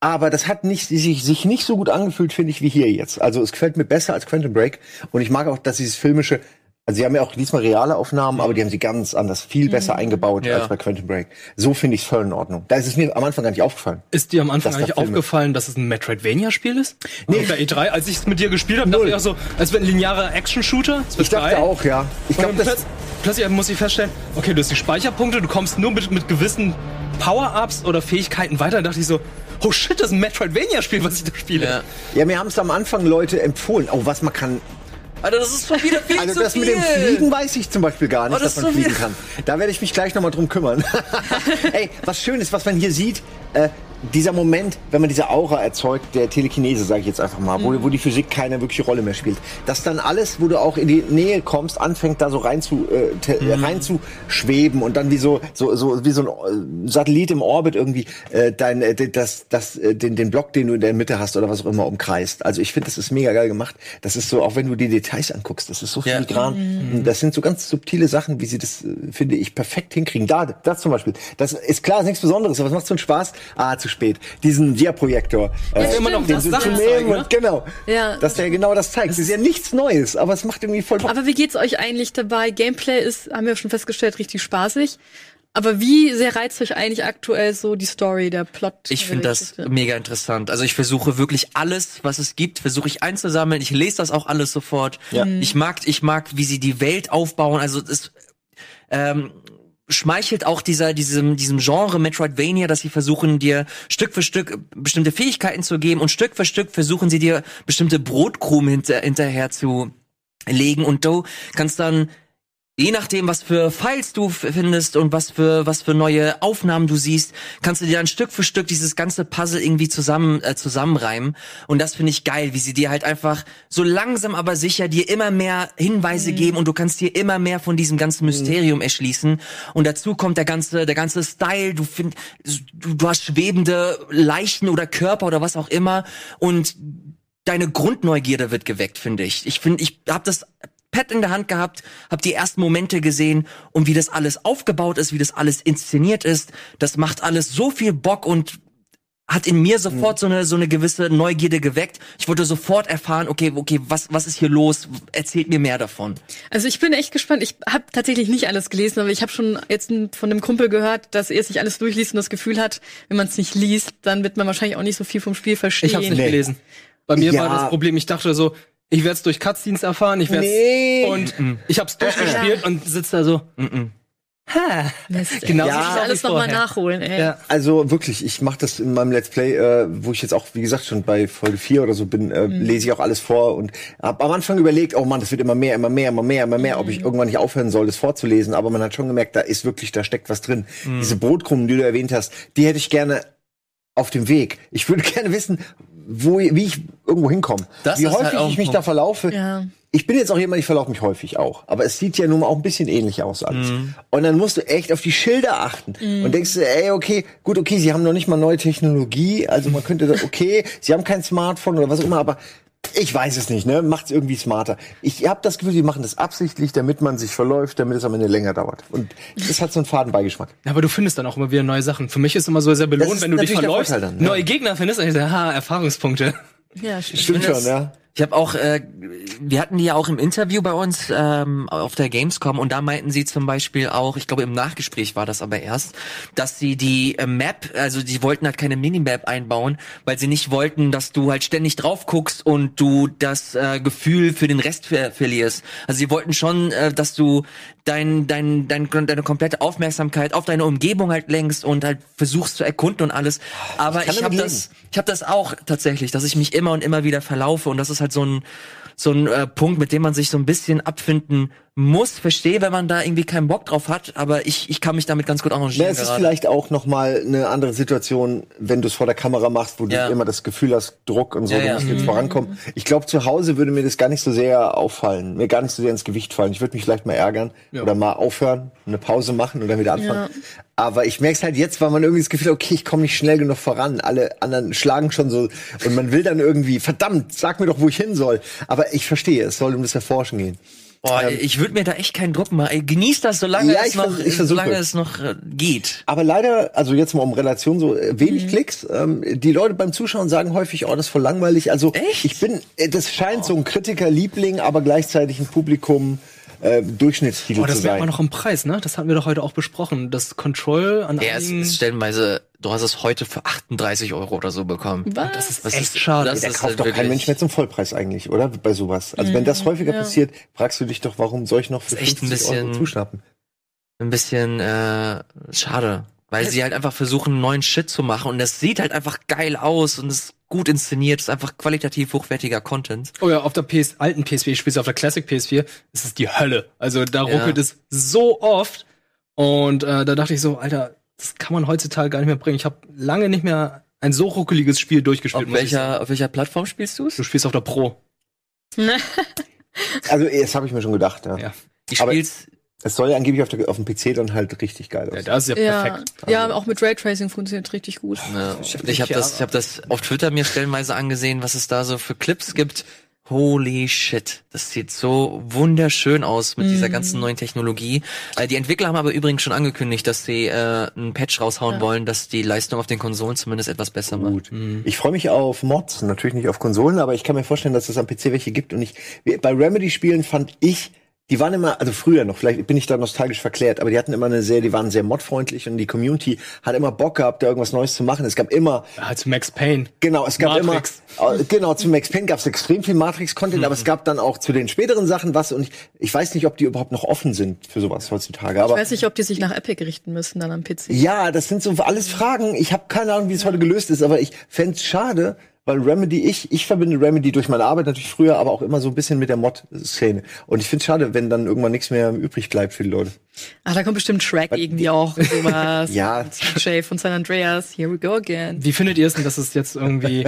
S2: Aber das hat nicht, sich, sich nicht so gut angefühlt, finde ich, wie hier jetzt. Also es gefällt mir besser als Quantum Break. Und ich mag auch, dass dieses filmische, also sie haben ja auch diesmal reale Aufnahmen, aber die haben sie ganz anders, viel besser eingebaut
S1: Ja.
S2: als bei Quantum Break. So finde ich es voll in Ordnung. Da ist es mir am Anfang gar nicht aufgefallen.
S3: Ist dir am Anfang
S2: da
S3: eigentlich
S2: Filme-
S3: aufgefallen, dass es ein Metroidvania-Spiel ist? Nee. Auf der E3, als ich es mit dir gespielt habe, dachte ich auch so, es wird ein linearer Action-Shooter.
S2: Ich dachte
S3: geil.
S2: auch, ja. Ich glaube, das,
S3: plötz- plötzlich muss ich feststellen, okay, du hast die Speicherpunkte, du kommst nur mit, mit gewissen Power-Ups oder Fähigkeiten weiter. Da dachte ich so, oh shit, das ist ein Metroidvania-Spiel, was ich da spiele.
S1: Ja.
S2: ja, mir haben es am Anfang Leute empfohlen. Oh, was man kann.
S1: Alter, das ist schon wieder viel
S2: Also
S1: zu
S2: das
S1: viel.
S2: mit dem Fliegen weiß ich zum Beispiel gar nicht,
S1: Oh, das
S2: dass man fliegen kann. Da werde ich mich gleich nochmal drum kümmern. *laughs* Ey, was schön ist, was man hier sieht, äh, dieser Moment, wenn man diese Aura erzeugt, der Telekinese, sage ich jetzt einfach mal, wo, wo die Physik keine wirkliche Rolle mehr spielt, dass dann alles, wo du auch in die Nähe kommst, anfängt da so rein zu, äh, äh, rein zu schweben und dann wie so, so, so wie so ein äh, Satellit im Orbit irgendwie äh, dein, äh, das, das, äh, den, den Block, den du in der Mitte hast oder was auch immer umkreist. Also ich finde, das ist mega geil gemacht. Das ist so, auch wenn du die Details anguckst, das ist so
S1: Ja.
S2: filigran. Das sind so ganz subtile Sachen, wie sie das, äh, finde ich, perfekt hinkriegen. Da, das zum Beispiel. Das ist klar, ist nichts Besonderes, aber es macht so einen Spaß. Ah, zu spät. Diesen Dia-Projektor. Äh,
S3: immer noch
S2: den
S3: das
S2: so zu
S3: Sachen
S2: nehmen
S3: zeigen, ne?
S2: und genau.
S4: Ja.
S2: Dass der genau das zeigt. Das ist ja nichts Neues, aber es macht irgendwie voll Bock.
S4: Aber wie geht's euch eigentlich dabei? Gameplay ist, haben wir schon festgestellt, richtig spaßig. Aber wie sehr reizt euch eigentlich aktuell so die Story, der Plot?
S1: Ich finde das mega interessant. Also ich versuche wirklich alles, was es gibt, versuche ich einzusammeln. Ich lese das auch alles sofort.
S2: Ja.
S1: Ich mag, ich mag, wie sie die Welt aufbauen. Also es ähm, schmeichelt auch dieser diesem diesem Genre Metroidvania, dass sie versuchen dir Stück für Stück bestimmte Fähigkeiten zu geben und Stück für Stück versuchen sie dir bestimmte Brotkrumen hinter, hinterher zu legen. Und du kannst dann Je nachdem, was für Files du findest und was für was für neue Aufnahmen du siehst, kannst du dir dann Stück für Stück dieses ganze Puzzle irgendwie zusammen äh, zusammenreimen. Und das finde ich geil, wie sie dir halt einfach so langsam aber sicher dir immer mehr Hinweise geben und du kannst dir immer mehr von diesem ganzen Mysterium erschließen. Und dazu kommt der ganze der ganze Style. Du find, du, du hast schwebende Leichen oder Körper oder was auch immer und deine Grundneugierde wird geweckt, finde ich. Ich finde, ich habe das Pad in der Hand gehabt, habe die ersten Momente gesehen und wie das alles aufgebaut ist, wie das alles inszeniert ist. Das macht alles so viel Bock und hat in mir sofort so eine so eine gewisse Neugierde geweckt. Ich wollte sofort erfahren, okay, okay, was was ist hier los? Erzählt mir mehr davon.
S4: Also ich bin echt gespannt. Ich habe tatsächlich nicht alles gelesen, aber ich habe schon jetzt von einem Kumpel gehört, dass er sich alles durchliest und das Gefühl hat, wenn man es nicht liest, dann wird man wahrscheinlich auch nicht so viel vom Spiel verstehen.
S3: Ich hab's nicht
S2: Nee.
S3: gelesen. Bei mir
S2: Ja.
S3: war das Problem, ich dachte so, ich werde es durch Cutscenes erfahren, ich werde
S2: Nee.
S3: und ich habe es durchgespielt und sitze da so. Ha.
S4: Mist,
S3: Genau
S4: Das
S3: ist
S4: muss
S3: es
S4: alles
S3: wie
S4: noch mal
S3: vorher.
S4: nachholen, ey.
S3: Ja.
S2: Also wirklich, ich mache das in meinem Let's Play, äh, wo ich jetzt auch, wie gesagt, schon bei Folge 4 oder so bin, äh, lese ich auch alles vor und habe am Anfang überlegt, oh Mann, das wird immer mehr, immer mehr, immer mehr, immer mehr, ob ich irgendwann nicht aufhören soll, das vorzulesen. Aber man hat schon gemerkt, da ist wirklich, da steckt was drin. Diese Brotkrumen, die du erwähnt hast, die hätte ich gerne auf dem Weg. Ich würde *laughs* gerne wissen, wo, wie ich irgendwo hinkomme.
S1: Das
S2: Wie
S1: halt
S2: häufig
S1: ein
S2: ich mich da verlaufe.
S4: Ja.
S2: Ich bin jetzt auch jemand, ich verlaufe mich häufig auch. Aber es sieht ja nun mal auch ein bisschen ähnlich aus alles.
S1: Mhm.
S2: Und dann musst du echt auf die Schilder achten. Und denkst du, ey, okay, gut, okay, sie haben noch nicht mal neue Technologie. Also man könnte, da- *laughs* okay, sie haben kein Smartphone oder was auch immer, aber ich weiß es nicht, ne? Macht's irgendwie smarter. Ich habe das Gefühl, die machen das absichtlich, damit man sich verläuft, damit es am Ende länger dauert. Und das hat so einen Fadenbeigeschmack.
S3: Ja, aber du findest dann auch immer wieder neue Sachen. Für mich ist immer so sehr belohnt, wenn du dich verläufst,
S2: dann, ja.
S3: neue Gegner findest, und ich sage, ha, Erfahrungspunkte.
S4: Ja, stimmt.
S2: Stimmt schon, ja.
S1: Ich habe auch, äh, wir hatten die ja auch im Interview bei uns ähm, auf der Gamescom und da meinten sie zum Beispiel auch, ich glaube im Nachgespräch war das aber erst, dass sie die äh, Map, also die wollten halt keine Minimap einbauen, weil sie nicht wollten, dass du halt ständig drauf guckst und du das äh, Gefühl für den Rest ver verlierst. Also sie wollten schon, äh, dass du dein, dein, dein, deine komplette Aufmerksamkeit auf deine Umgebung halt lenkst und halt versuchst zu erkunden und alles. Aber
S2: kann
S1: ich, habe das, ich habe das auch tatsächlich, dass ich mich immer und immer wieder verlaufe und das ist halt so ein so ein äh, Punkt, mit dem man sich so ein bisschen abfinden muss. Verstehe, wenn man da irgendwie keinen Bock drauf hat, aber ich, ich kann mich damit ganz gut arrangieren.
S2: Ja, es ist
S1: gerade.
S2: vielleicht auch noch mal eine andere Situation, wenn du es vor der Kamera machst, wo
S1: Ja.
S2: du immer das Gefühl hast, Druck und so,
S1: Ja,
S2: du
S1: ja.
S2: musst jetzt vorankommen. Ich glaube, zu Hause würde mir das gar nicht so sehr auffallen, mir gar nicht so sehr ins Gewicht fallen. Ich würde mich vielleicht mal ärgern oder mal aufhören, eine Pause machen und dann wieder anfangen. Aber ich merke es halt jetzt, weil man irgendwie das Gefühl hat, okay, ich komme nicht schnell genug voran. Alle anderen schlagen schon so und man will dann irgendwie, verdammt, sag mir doch, wo ich hin soll. Aber ich verstehe, es soll um das Erforschen gehen.
S1: Boah, ich würde mir da echt keinen Druck machen. Genieß das, solange
S2: Ja,
S1: es noch,
S2: vers-
S1: solange es noch äh, geht.
S2: Aber leider, also jetzt mal um Relation so äh, wenig
S1: Mhm.
S2: Klicks. Ähm, die Leute beim Zuschauen sagen häufig, oh, das ist voll langweilig. Also
S1: Echt?
S2: ich bin, äh, das scheint so ein Kritikerliebling, aber gleichzeitig ein Publikum äh, Durchschnittstitel
S3: Oh, das
S2: zu
S3: merkt
S2: sein.
S3: man noch im Preis, ne? Das hatten wir doch heute auch besprochen. Das Control an
S1: Ja, es
S3: einigen...
S1: ist stellenweise, du hast es heute für 38 Euro oder so bekommen.
S4: Was?
S1: Das ist, das
S3: echt
S1: ist,
S3: schade.
S1: Das
S2: Der
S1: ist
S2: kauft
S1: halt
S2: doch kein Mensch mehr zum Vollpreis eigentlich, oder? Bei sowas. Also wenn das häufiger
S4: ja.
S2: passiert, fragst du dich doch, warum soll ich noch für
S1: Ist echt ein
S2: 50 Euro
S1: bisschen-
S2: zuschnappen?
S1: ein bisschen äh, schade. Weil sie halt einfach versuchen, einen neuen Shit zu machen und das sieht halt einfach geil aus und ist gut inszeniert, ist einfach qualitativ hochwertiger Content.
S3: Oh ja, auf der PS alten PS4, ich spiele auf der Classic PS4, ist es die Hölle. Also da
S1: Ja.
S3: ruckelt es so oft. Und äh, da dachte ich so, Alter, das kann man heutzutage gar nicht mehr bringen. Ich habe lange nicht mehr ein so ruckeliges Spiel durchgespielt.
S1: Auf
S3: muss ich sagen.
S1: welcher, auf welcher Plattform spielst du's?
S3: Du spielst auf der Pro. *laughs*
S2: Also das habe ich mir schon gedacht, ja.
S3: Ja.
S1: Ich
S2: Aber-
S1: spiel's
S2: Es soll ja angeblich auf, der, auf dem PC dann halt richtig geil
S3: Ja,
S2: aussehen.
S3: das ist ja,
S4: Ja,
S3: perfekt.
S4: ja, auch mit Raytracing funktioniert richtig gut.
S1: Ja,
S3: Ich hab
S1: ich habe das, ich hab das auf Twitter mir stellenweise angesehen, was es da so für Clips gibt. Holy shit, das sieht so wunderschön aus mit dieser ganzen neuen Technologie. Äh, die Entwickler haben aber übrigens schon angekündigt, dass sie äh, einen Patch raushauen
S4: Ja.
S1: wollen, dass die Leistung auf den Konsolen zumindest etwas besser macht.
S2: Gut. Ich freue mich auf Mods, natürlich nicht auf Konsolen, aber ich kann mir vorstellen, dass es am PC welche gibt. Und ich bei Remedy-Spielen fand ich, die waren immer, also früher noch, vielleicht bin ich da nostalgisch verklärt, aber die hatten immer eine sehr, die waren sehr modfreundlich und die Community hat immer Bock gehabt, da irgendwas Neues zu machen. Es gab immer,
S3: Ja, zu Max Payne.
S2: genau, es gab
S3: Matrix.
S2: immer, äh, genau, zu Max Payne gab es extrem viel Matrix-Content, aber es gab dann auch zu den späteren Sachen was und ich, ich weiß nicht, ob die überhaupt noch offen sind für sowas heutzutage.
S4: Ich
S2: Aber
S4: weiß nicht, ob die sich nach Epic richten müssen dann am PC.
S2: ja, das sind so alles Fragen. Ich habe keine Ahnung, wie es heute gelöst ist, aber ich fänd's schade, weil Remedy, ich, ich verbinde Remedy durch meine Arbeit natürlich früher, aber auch immer so ein bisschen mit der Mod-Szene. Und ich find's schade, wenn dann irgendwann nichts mehr übrig bleibt für die Leute.
S4: Ach, da kommt bestimmt Shrek irgendwie auch sowas. *laughs*
S2: Ja.
S4: Jay von San Andreas, here we go again.
S3: Wie findet ihr es denn, dass es jetzt irgendwie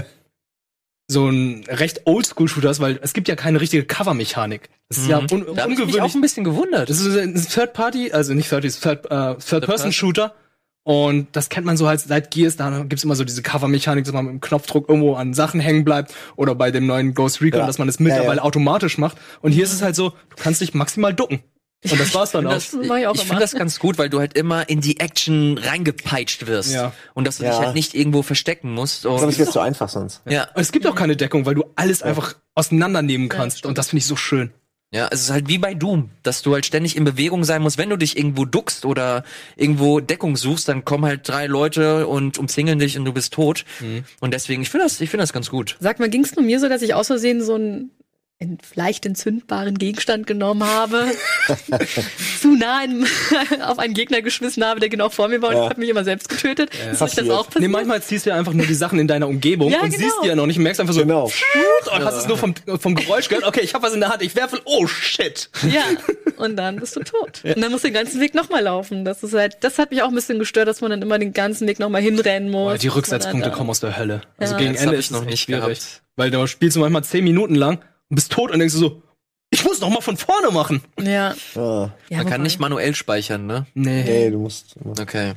S3: so ein recht Oldschool-Shooter ist? Weil es gibt ja keine richtige Cover-Mechanik. Das ist ja un
S1: Da habe ich mich auch
S3: ungewöhnlich.
S1: ein bisschen gewundert.
S3: Das ist ein Third Party, also nicht Third, ist Third, äh, Third Person Shooter. Und das kennt man so halt seit Gears, da gibt's immer so diese Cover-Mechanik, dass man mit dem Knopfdruck irgendwo an Sachen hängen bleibt. Oder bei dem neuen Ghost Recon,
S2: Ja.
S3: dass man das mittlerweile
S2: Ja, ja.
S3: automatisch macht. Und hier ist es halt so, du kannst dich maximal ducken. Und das war's *laughs* dann auch.
S1: Das,
S4: Das ich
S1: ich finde das ganz gut, weil du halt immer in die Action reingepeitscht wirst.
S3: Ja.
S1: Und dass du
S2: Ja.
S1: dich halt nicht irgendwo verstecken musst.
S2: Ich glaube,
S1: Und,
S2: es wird zu einfach sonst.
S1: ja.
S3: Es gibt auch keine Deckung, weil du alles einfach auseinandernehmen kannst. Und das finde ich so schön.
S1: Ja, es ist halt wie bei Doom, dass du halt ständig in Bewegung sein musst. Wenn du dich irgendwo duckst oder irgendwo Deckung suchst, dann kommen halt drei Leute und umzingeln dich und du bist tot. Und deswegen, ich finde das, ich finde das ganz gut.
S4: Sag mal, ging's nur mir so, dass ich aus Versehen so ein einen leicht entzündbaren Gegenstand genommen habe, *laughs* zu nah in, *laughs* auf einen Gegner geschmissen habe, der genau vor mir war und
S2: Ja.
S4: ich habe mich immer selbst getötet. Ist euch das
S2: Passiert.
S4: auch
S3: Nee,
S4: passiert?
S3: manchmal ziehst du ja einfach nur die Sachen in deiner Umgebung
S4: Ja,
S3: und
S4: genau.
S3: siehst die ja noch nicht und merkst einfach so,
S2: Genau.
S3: und hast es nur vom, vom Geräusch gehört, okay, ich habe was in der Hand, ich werfe, oh shit.
S4: Ja, und dann bist du tot. Und dann musst du den ganzen Weg nochmal laufen. Das ist halt, das hat mich auch ein bisschen gestört, dass man dann immer den ganzen Weg nochmal hinrennen muss.
S3: Boah, die Rücksetzpunkte
S4: dann-
S3: kommen aus der Hölle. Also
S4: Ja.
S3: gegen
S1: Das
S3: Ende ist
S1: noch
S3: es
S1: nicht
S3: schwierig.
S1: gehabt.
S3: Weil da spielst du manchmal zehn Minuten lang und bist tot und denkst du so, ich muss noch mal von vorne machen.
S4: Ja.
S2: Ah,
S4: ja
S1: Man kann nicht manuell speichern, ne?
S3: Nee.
S2: nee, du musst. du musst-
S1: Okay.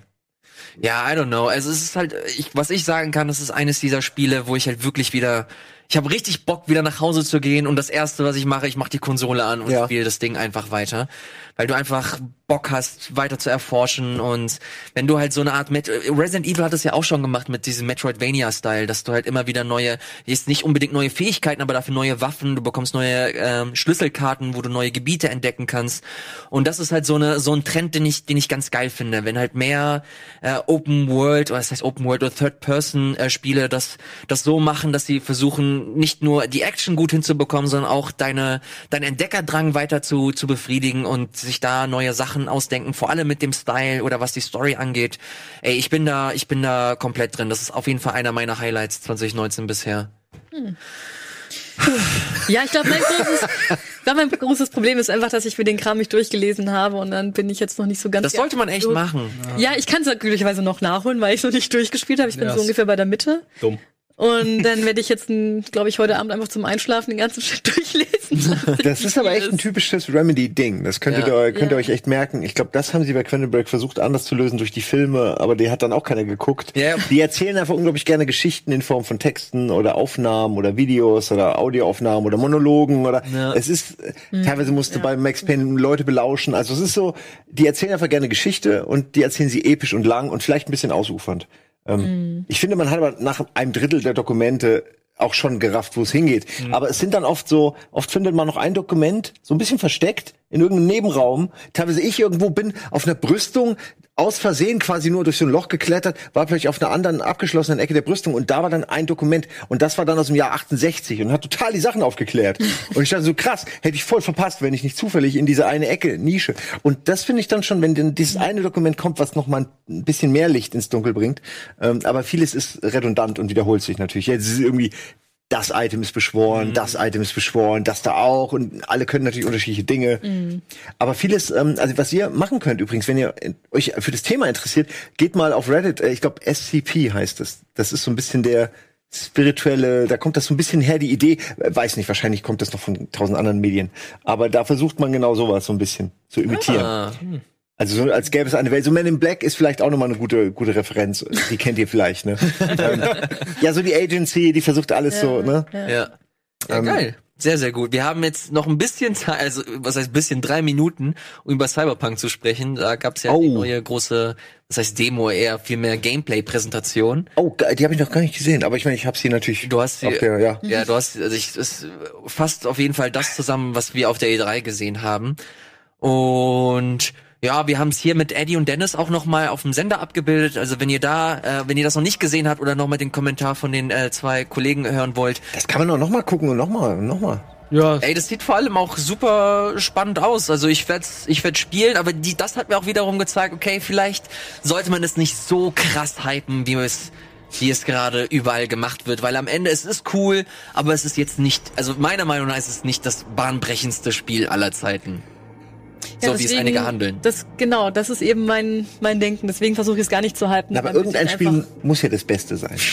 S1: Ja, I don't know. Also es ist halt, ich, was ich sagen kann, es ist eines dieser Spiele, wo ich halt wirklich wieder, ich habe richtig Bock, wieder nach Hause zu gehen und das erste, was ich mache, ich mache die Konsole an und
S2: Ja.
S1: spiele das Ding einfach weiter, weil du einfach Bock hast, weiter zu erforschen und wenn du halt so eine Art Met Resident Evil hat es ja auch schon gemacht mit diesem Metroidvania-Style, dass du halt immer wieder neue, jetzt nicht unbedingt neue Fähigkeiten, aber dafür neue Waffen, du bekommst neue ähm, Schlüsselkarten, wo du neue Gebiete entdecken kannst. Und das ist halt so eine so ein Trend, den ich den ich ganz geil finde, wenn halt mehr äh, Open World oder das heißt Open World oder Third Person äh, Spiele das das so machen, dass sie versuchen nicht nur die Action gut hinzubekommen, sondern auch deine deinen Entdeckerdrang weiter zu zu befriedigen und sich da neue Sachen ausdenken, vor allem mit dem Style oder was die Story angeht. Ey, ich bin da ich bin da komplett drin. Das ist auf jeden Fall einer meiner Highlights 2019 bisher.
S4: Ja, ich glaube, mein großes, glaub, *laughs* mein großes Problem ist einfach, dass ich für den Kram nicht durchgelesen habe und dann bin ich jetzt noch nicht so ganz.
S1: Das sollte man echt
S4: so-
S1: machen.
S4: Ja, ich kann es glücklicherweise noch nachholen, weil ich es noch nicht durchgespielt habe. Ich bin
S3: Ja,
S4: so ungefähr bei der Mitte.
S3: Dumm.
S4: Und dann werde ich jetzt, glaube ich, heute Abend einfach zum Einschlafen den ganzen Shit *laughs* durchlesen. *laughs*
S2: Das ist aber echt ein typisches Remedy-Ding. Das könnt,
S1: Ja.
S2: ihr, könnt ihr
S4: Ja.
S2: euch echt merken. Ich glaube, das haben sie bei Quentin Break versucht anders zu lösen durch die Filme, aber die hat dann auch keiner geguckt.
S1: Ja.
S2: Die erzählen einfach unglaublich gerne Geschichten in Form von Texten oder Aufnahmen oder Videos oder Audioaufnahmen oder Monologen oder
S1: Ja.
S2: es ist äh, teilweise musste bei Max Payne Leute belauschen. Also es ist so, die erzählen einfach gerne Geschichte und die erzählen sie episch und lang und vielleicht ein bisschen ausufernd. Ähm, Ich finde, man hat aber nach einem Drittel der Dokumente auch schon gerafft, wo es hingeht. Aber es sind dann oft so, oft findet man noch ein Dokument, so ein bisschen versteckt, in irgendeinem Nebenraum. Teilweise ich irgendwo bin auf einer Brüstung, aus Versehen quasi nur durch so ein Loch geklettert, war vielleicht auf einer anderen abgeschlossenen Ecke der Brüstung und da war dann ein Dokument und das war dann aus dem Jahr 68 und hat total die Sachen aufgeklärt. und ich dachte so krass, hätte ich voll verpasst, wenn ich nicht zufällig in diese eine Ecke, Nische. Und das finde ich dann schon, wenn denn dieses eine Dokument kommt, was noch mal ein bisschen mehr Licht ins Dunkel bringt. Ähm, aber vieles ist redundant und wiederholt sich natürlich. Jetzt ist irgendwie das Item ist beschworen, das Item ist beschworen, das da auch und alle können natürlich unterschiedliche Dinge. Aber vieles, ähm, also was ihr machen könnt übrigens, wenn ihr euch für das Thema interessiert, geht mal auf Reddit, äh, ich glaube SCP heißt es. Das ist so ein bisschen der spirituelle, da kommt das so ein bisschen her, die Idee, äh, weiß nicht, wahrscheinlich kommt das noch von tausend anderen Medien, aber da versucht man genau sowas so ein bisschen zu imitieren.
S1: Ah.
S2: Also so als gäbe es eine Welt. So Man in Black ist vielleicht auch nochmal eine gute, gute Referenz. Die kennt ihr vielleicht, ne? *laughs* ähm, ja, so die Agency, die versucht alles so, ne?
S1: Ja. ja
S2: Ähm,
S1: geil. Sehr, sehr gut. Wir haben jetzt noch ein bisschen Zeit, also was heißt bisschen, drei Minuten, um über Cyberpunk zu sprechen. Da gab es ja die
S2: Oh.
S1: neue große, das heißt Demo, eher viel mehr Gameplay-Präsentation.
S2: Oh, die habe ich noch gar nicht gesehen, aber ich meine, ich habe sie natürlich.
S1: Du hast sie,
S2: der, ja.
S1: ja, du hast, also ich, es fasst auf jeden Fall das zusammen, was wir auf der E3 gesehen haben. Und ja, wir haben es hier mit Eddie und Dennis auch noch mal auf dem Sender abgebildet. Also wenn ihr da, äh, wenn ihr das noch nicht gesehen habt oder noch mal den Kommentar von den äh, zwei Kollegen hören wollt,
S2: Das kann man doch noch mal gucken und noch mal, und noch mal.
S3: Ja,
S1: Ey, das sieht vor allem auch super spannend aus. Also ich werde ich werd spielen, aber die, das hat mir auch wiederum gezeigt, okay, vielleicht sollte man es nicht so krass hypen, wie es wie es gerade überall gemacht wird, weil am Ende es ist cool, aber es ist jetzt nicht, also meiner Meinung nach ist es nicht das bahnbrechendste Spiel aller Zeiten.
S4: Ja,
S1: so wie es
S4: deswegen-
S1: einige handeln.
S4: Das, genau, das ist eben mein, mein Denken. Deswegen versuche ich es gar nicht zu halten.
S2: Aber
S4: Man wird
S2: irgendein Spiel muss ja das Beste sein. *laughs*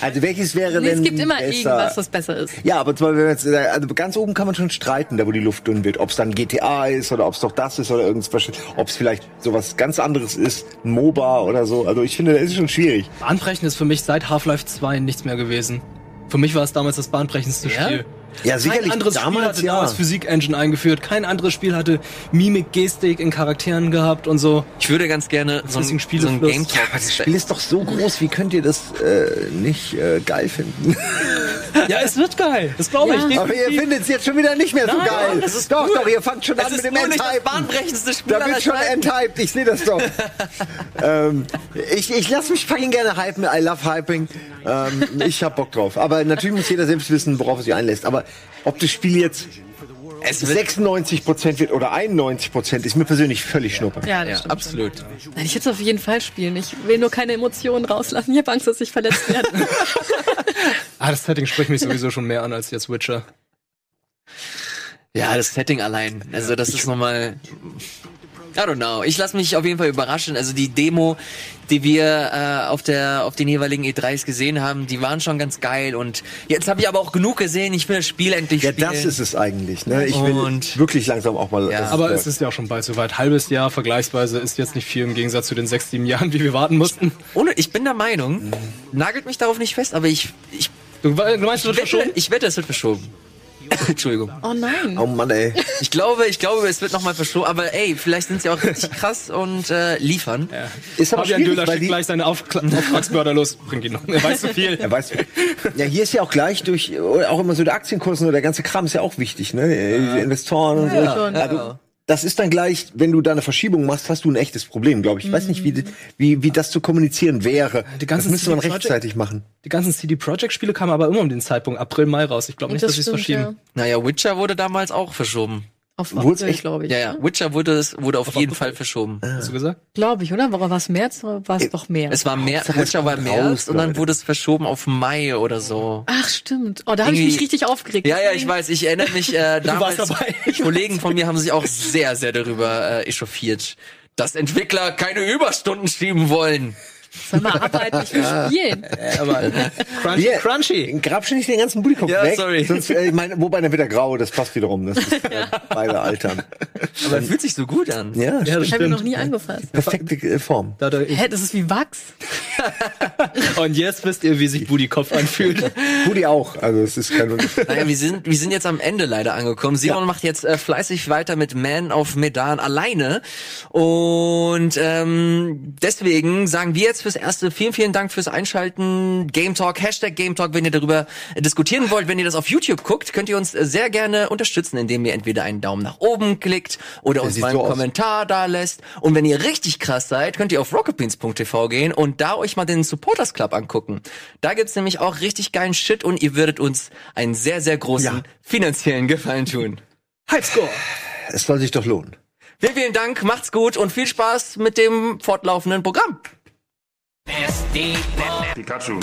S2: Also welches wäre
S4: Nee,
S2: denn
S4: es gibt immer
S2: besser?
S4: irgendwas, was besser ist.
S2: Ja, aber zum Beispiel, wenn jetzt, äh, also ganz oben kann man schon streiten, da wo die Luft dünn wird, ob es dann GTA ist oder ob es doch das ist oder irgendwas, ob es vielleicht sowas ganz anderes ist, ein MOBA oder so. Also ich finde, das ist schon schwierig.
S3: Bahnbrechend ist für mich seit Half-Life 2 nichts mehr gewesen. Für mich war es damals das bahnbrechendste
S1: Ja?
S3: Spiel.
S2: Ja,
S3: Kein
S2: sicherlich
S3: anderes Spiel
S2: damals
S3: hatte
S2: ja.
S3: damals Physik-Engine eingeführt. Kein anderes Spiel hatte Mimik, Gestik in Charakteren gehabt und so.
S1: Ich würde ganz gerne so ein, so ein. Game Talk.
S2: Aber das Spiel ist doch so groß, wie könnt ihr das äh, nicht äh, geil finden?
S3: Ja, es wird geil. Das glaube ich.
S4: Ja.
S2: Aber ihr findet es jetzt schon wieder nicht mehr so
S3: Nein,
S2: geil.
S1: das ist
S2: doch,
S1: cool.
S2: doch, ihr fangt schon
S1: Es
S2: an mit dem
S1: Spiel
S2: Da wird schon
S1: Zeiten.
S2: enthyped, ich sehe das doch. *laughs* ähm, ich ich lasse mich fucking gerne hypen, I love hyping. Ähm, ich hab Bock drauf. Aber natürlich muss jeder selbst wissen, worauf er sich einlässt. Aber aber ob das Spiel jetzt
S1: Es wird
S2: 96 Prozent wird oder 91 Prozent, ist mir persönlich völlig schnuppe.
S4: Ja, das
S1: ja,
S4: stimmt.
S1: absolut.
S4: Nein, ich würde es auf jeden Fall spielen. Ich will nur keine Emotionen rauslassen. Ich habe Angst, dass ich verletzt werde. *laughs*
S3: Ah, das Setting spricht mich sowieso schon mehr an als jetzt Witcher.
S1: Ja, das Setting allein. Also das ist nochmal. I don't know. Ich lasse mich auf jeden Fall überraschen. Also die Demo, die wir äh, auf der auf den jeweiligen E3s gesehen haben, die waren schon ganz geil. Und jetzt habe ich aber auch genug gesehen. Ich will das Spiel endlich
S2: Ja,
S1: spielen.
S2: das ist es eigentlich. Ne? Ich will
S1: Und-
S2: wirklich langsam auch mal.
S1: Ja.
S3: Aber es ist ja auch schon bald soweit. Halbes Jahr vergleichsweise ist jetzt nicht viel im Gegensatz zu den sechs, sieben Jahren, wie wir warten mussten.
S1: Ohne, ich bin der Meinung, nagelt mich darauf nicht fest, aber ich ich,
S3: Du, du meinst, du wird
S1: wette,
S3: verschoben?
S1: ich wette, es wird verschoben. *laughs* Entschuldigung.
S4: Oh nein.
S2: Oh Mann, ey.
S1: Ich glaube, ich glaube, es wird nochmal verschoben. Aber ey, vielleicht sind sie auch richtig *laughs* krass und äh, liefern.
S2: Ist aber
S3: Fabian
S2: weil
S3: schickt
S2: die,
S3: gleich seine Aufkla- *laughs* Auftragsmörder los. Bring ihn noch. Er weiß zu viel.
S2: Ja, weißt du. Ja, hier ist ja auch gleich durch, auch immer so der Aktienkurs und der ganze Kram ist ja auch wichtig, ne? Die Investoren und so.
S4: schon.
S2: Also, das ist dann gleich, wenn du da eine Verschiebung machst, hast du ein echtes Problem, glaube ich. Ich weiß nicht, wie, wie, wie das zu kommunizieren wäre.
S3: Die ganzen
S2: das müsste man rechtzeitig machen.
S3: Die ganzen CD Projekt Spiele kamen aber immer um den Zeitpunkt April, Mai raus. Ich glaube nicht, dass sie es verschieben.
S1: Naja, Witcher wurde damals auch verschoben.
S4: Auf April,
S2: echt?
S4: glaube ich.
S1: Ja, ja. Witcher wurde es wurde auf jeden Fall verschoben.
S3: Hast du gesagt?
S4: Glaube ich, oder? War es März oder war es doch mehr?
S1: Es war
S2: es
S1: Witcher war März
S2: raus,
S1: und dann wurde es verschoben auf Mai oder so.
S4: Ach, stimmt. Oh, da habe ich mich richtig aufgeregt.
S1: Ja, ja, ich weiß, ich erinnere mich, äh, *laughs* damals. *laughs* Kollegen von mir haben sich auch sehr, sehr darüber äh, echauffiert, dass Entwickler keine Überstunden schieben wollen.
S4: Soll mal arbeiten, ich will spielen.
S3: Aber Crunchy,
S2: Hier,
S3: Crunchy.
S2: Grabst du nicht den ganzen Budikopf
S1: Ja,
S2: weg?
S1: sorry.
S2: Sonst, äh, ich meine, wobei dann wird er grau, das passt wiederum. Das ist äh, beide altern.
S1: Aber er fühlt sich so gut an.
S2: Ja,
S3: Ja, das
S4: Ich habe ihn noch nie angefasst.
S2: perfekte äh, Form.
S3: Da, da,
S4: Hä, das ist wie Wachs. *laughs*
S3: und jetzt wisst ihr, wie sich Booty Kopf anfühlt. *laughs*
S2: Budi auch, also es ist kein.
S1: Naja, wir sind, wir sind jetzt am Ende leider angekommen. Simon
S2: Ja.
S1: macht jetzt äh, fleißig weiter mit Man of Medan alleine. Und ähm, deswegen sagen wir jetzt fürs Erste vielen, vielen Dank fürs Einschalten. Game Talk, Hashtag Game Talk, wenn ihr darüber äh, diskutieren wollt. Wenn ihr das auf YouTube guckt, könnt ihr uns äh, sehr gerne unterstützen, indem ihr entweder einen Daumen nach oben klickt oder uns
S2: sieht
S1: mal
S2: so
S1: einen
S2: aus.
S1: Kommentar da lässt. Und wenn ihr richtig krass seid, könnt ihr auf rocketbeans.tv gehen und da euch mal den Supporters Club angucken. Da gibt's nämlich auch richtig geilen Shit und ihr würdet uns einen sehr, sehr großen
S2: Ja.
S1: finanziellen Gefallen tun.
S3: Highscore.
S2: Es soll sich doch lohnen.
S1: Vielen, vielen Dank, macht's gut und viel Spaß mit dem fortlaufenden Programm.
S5: Pikachu.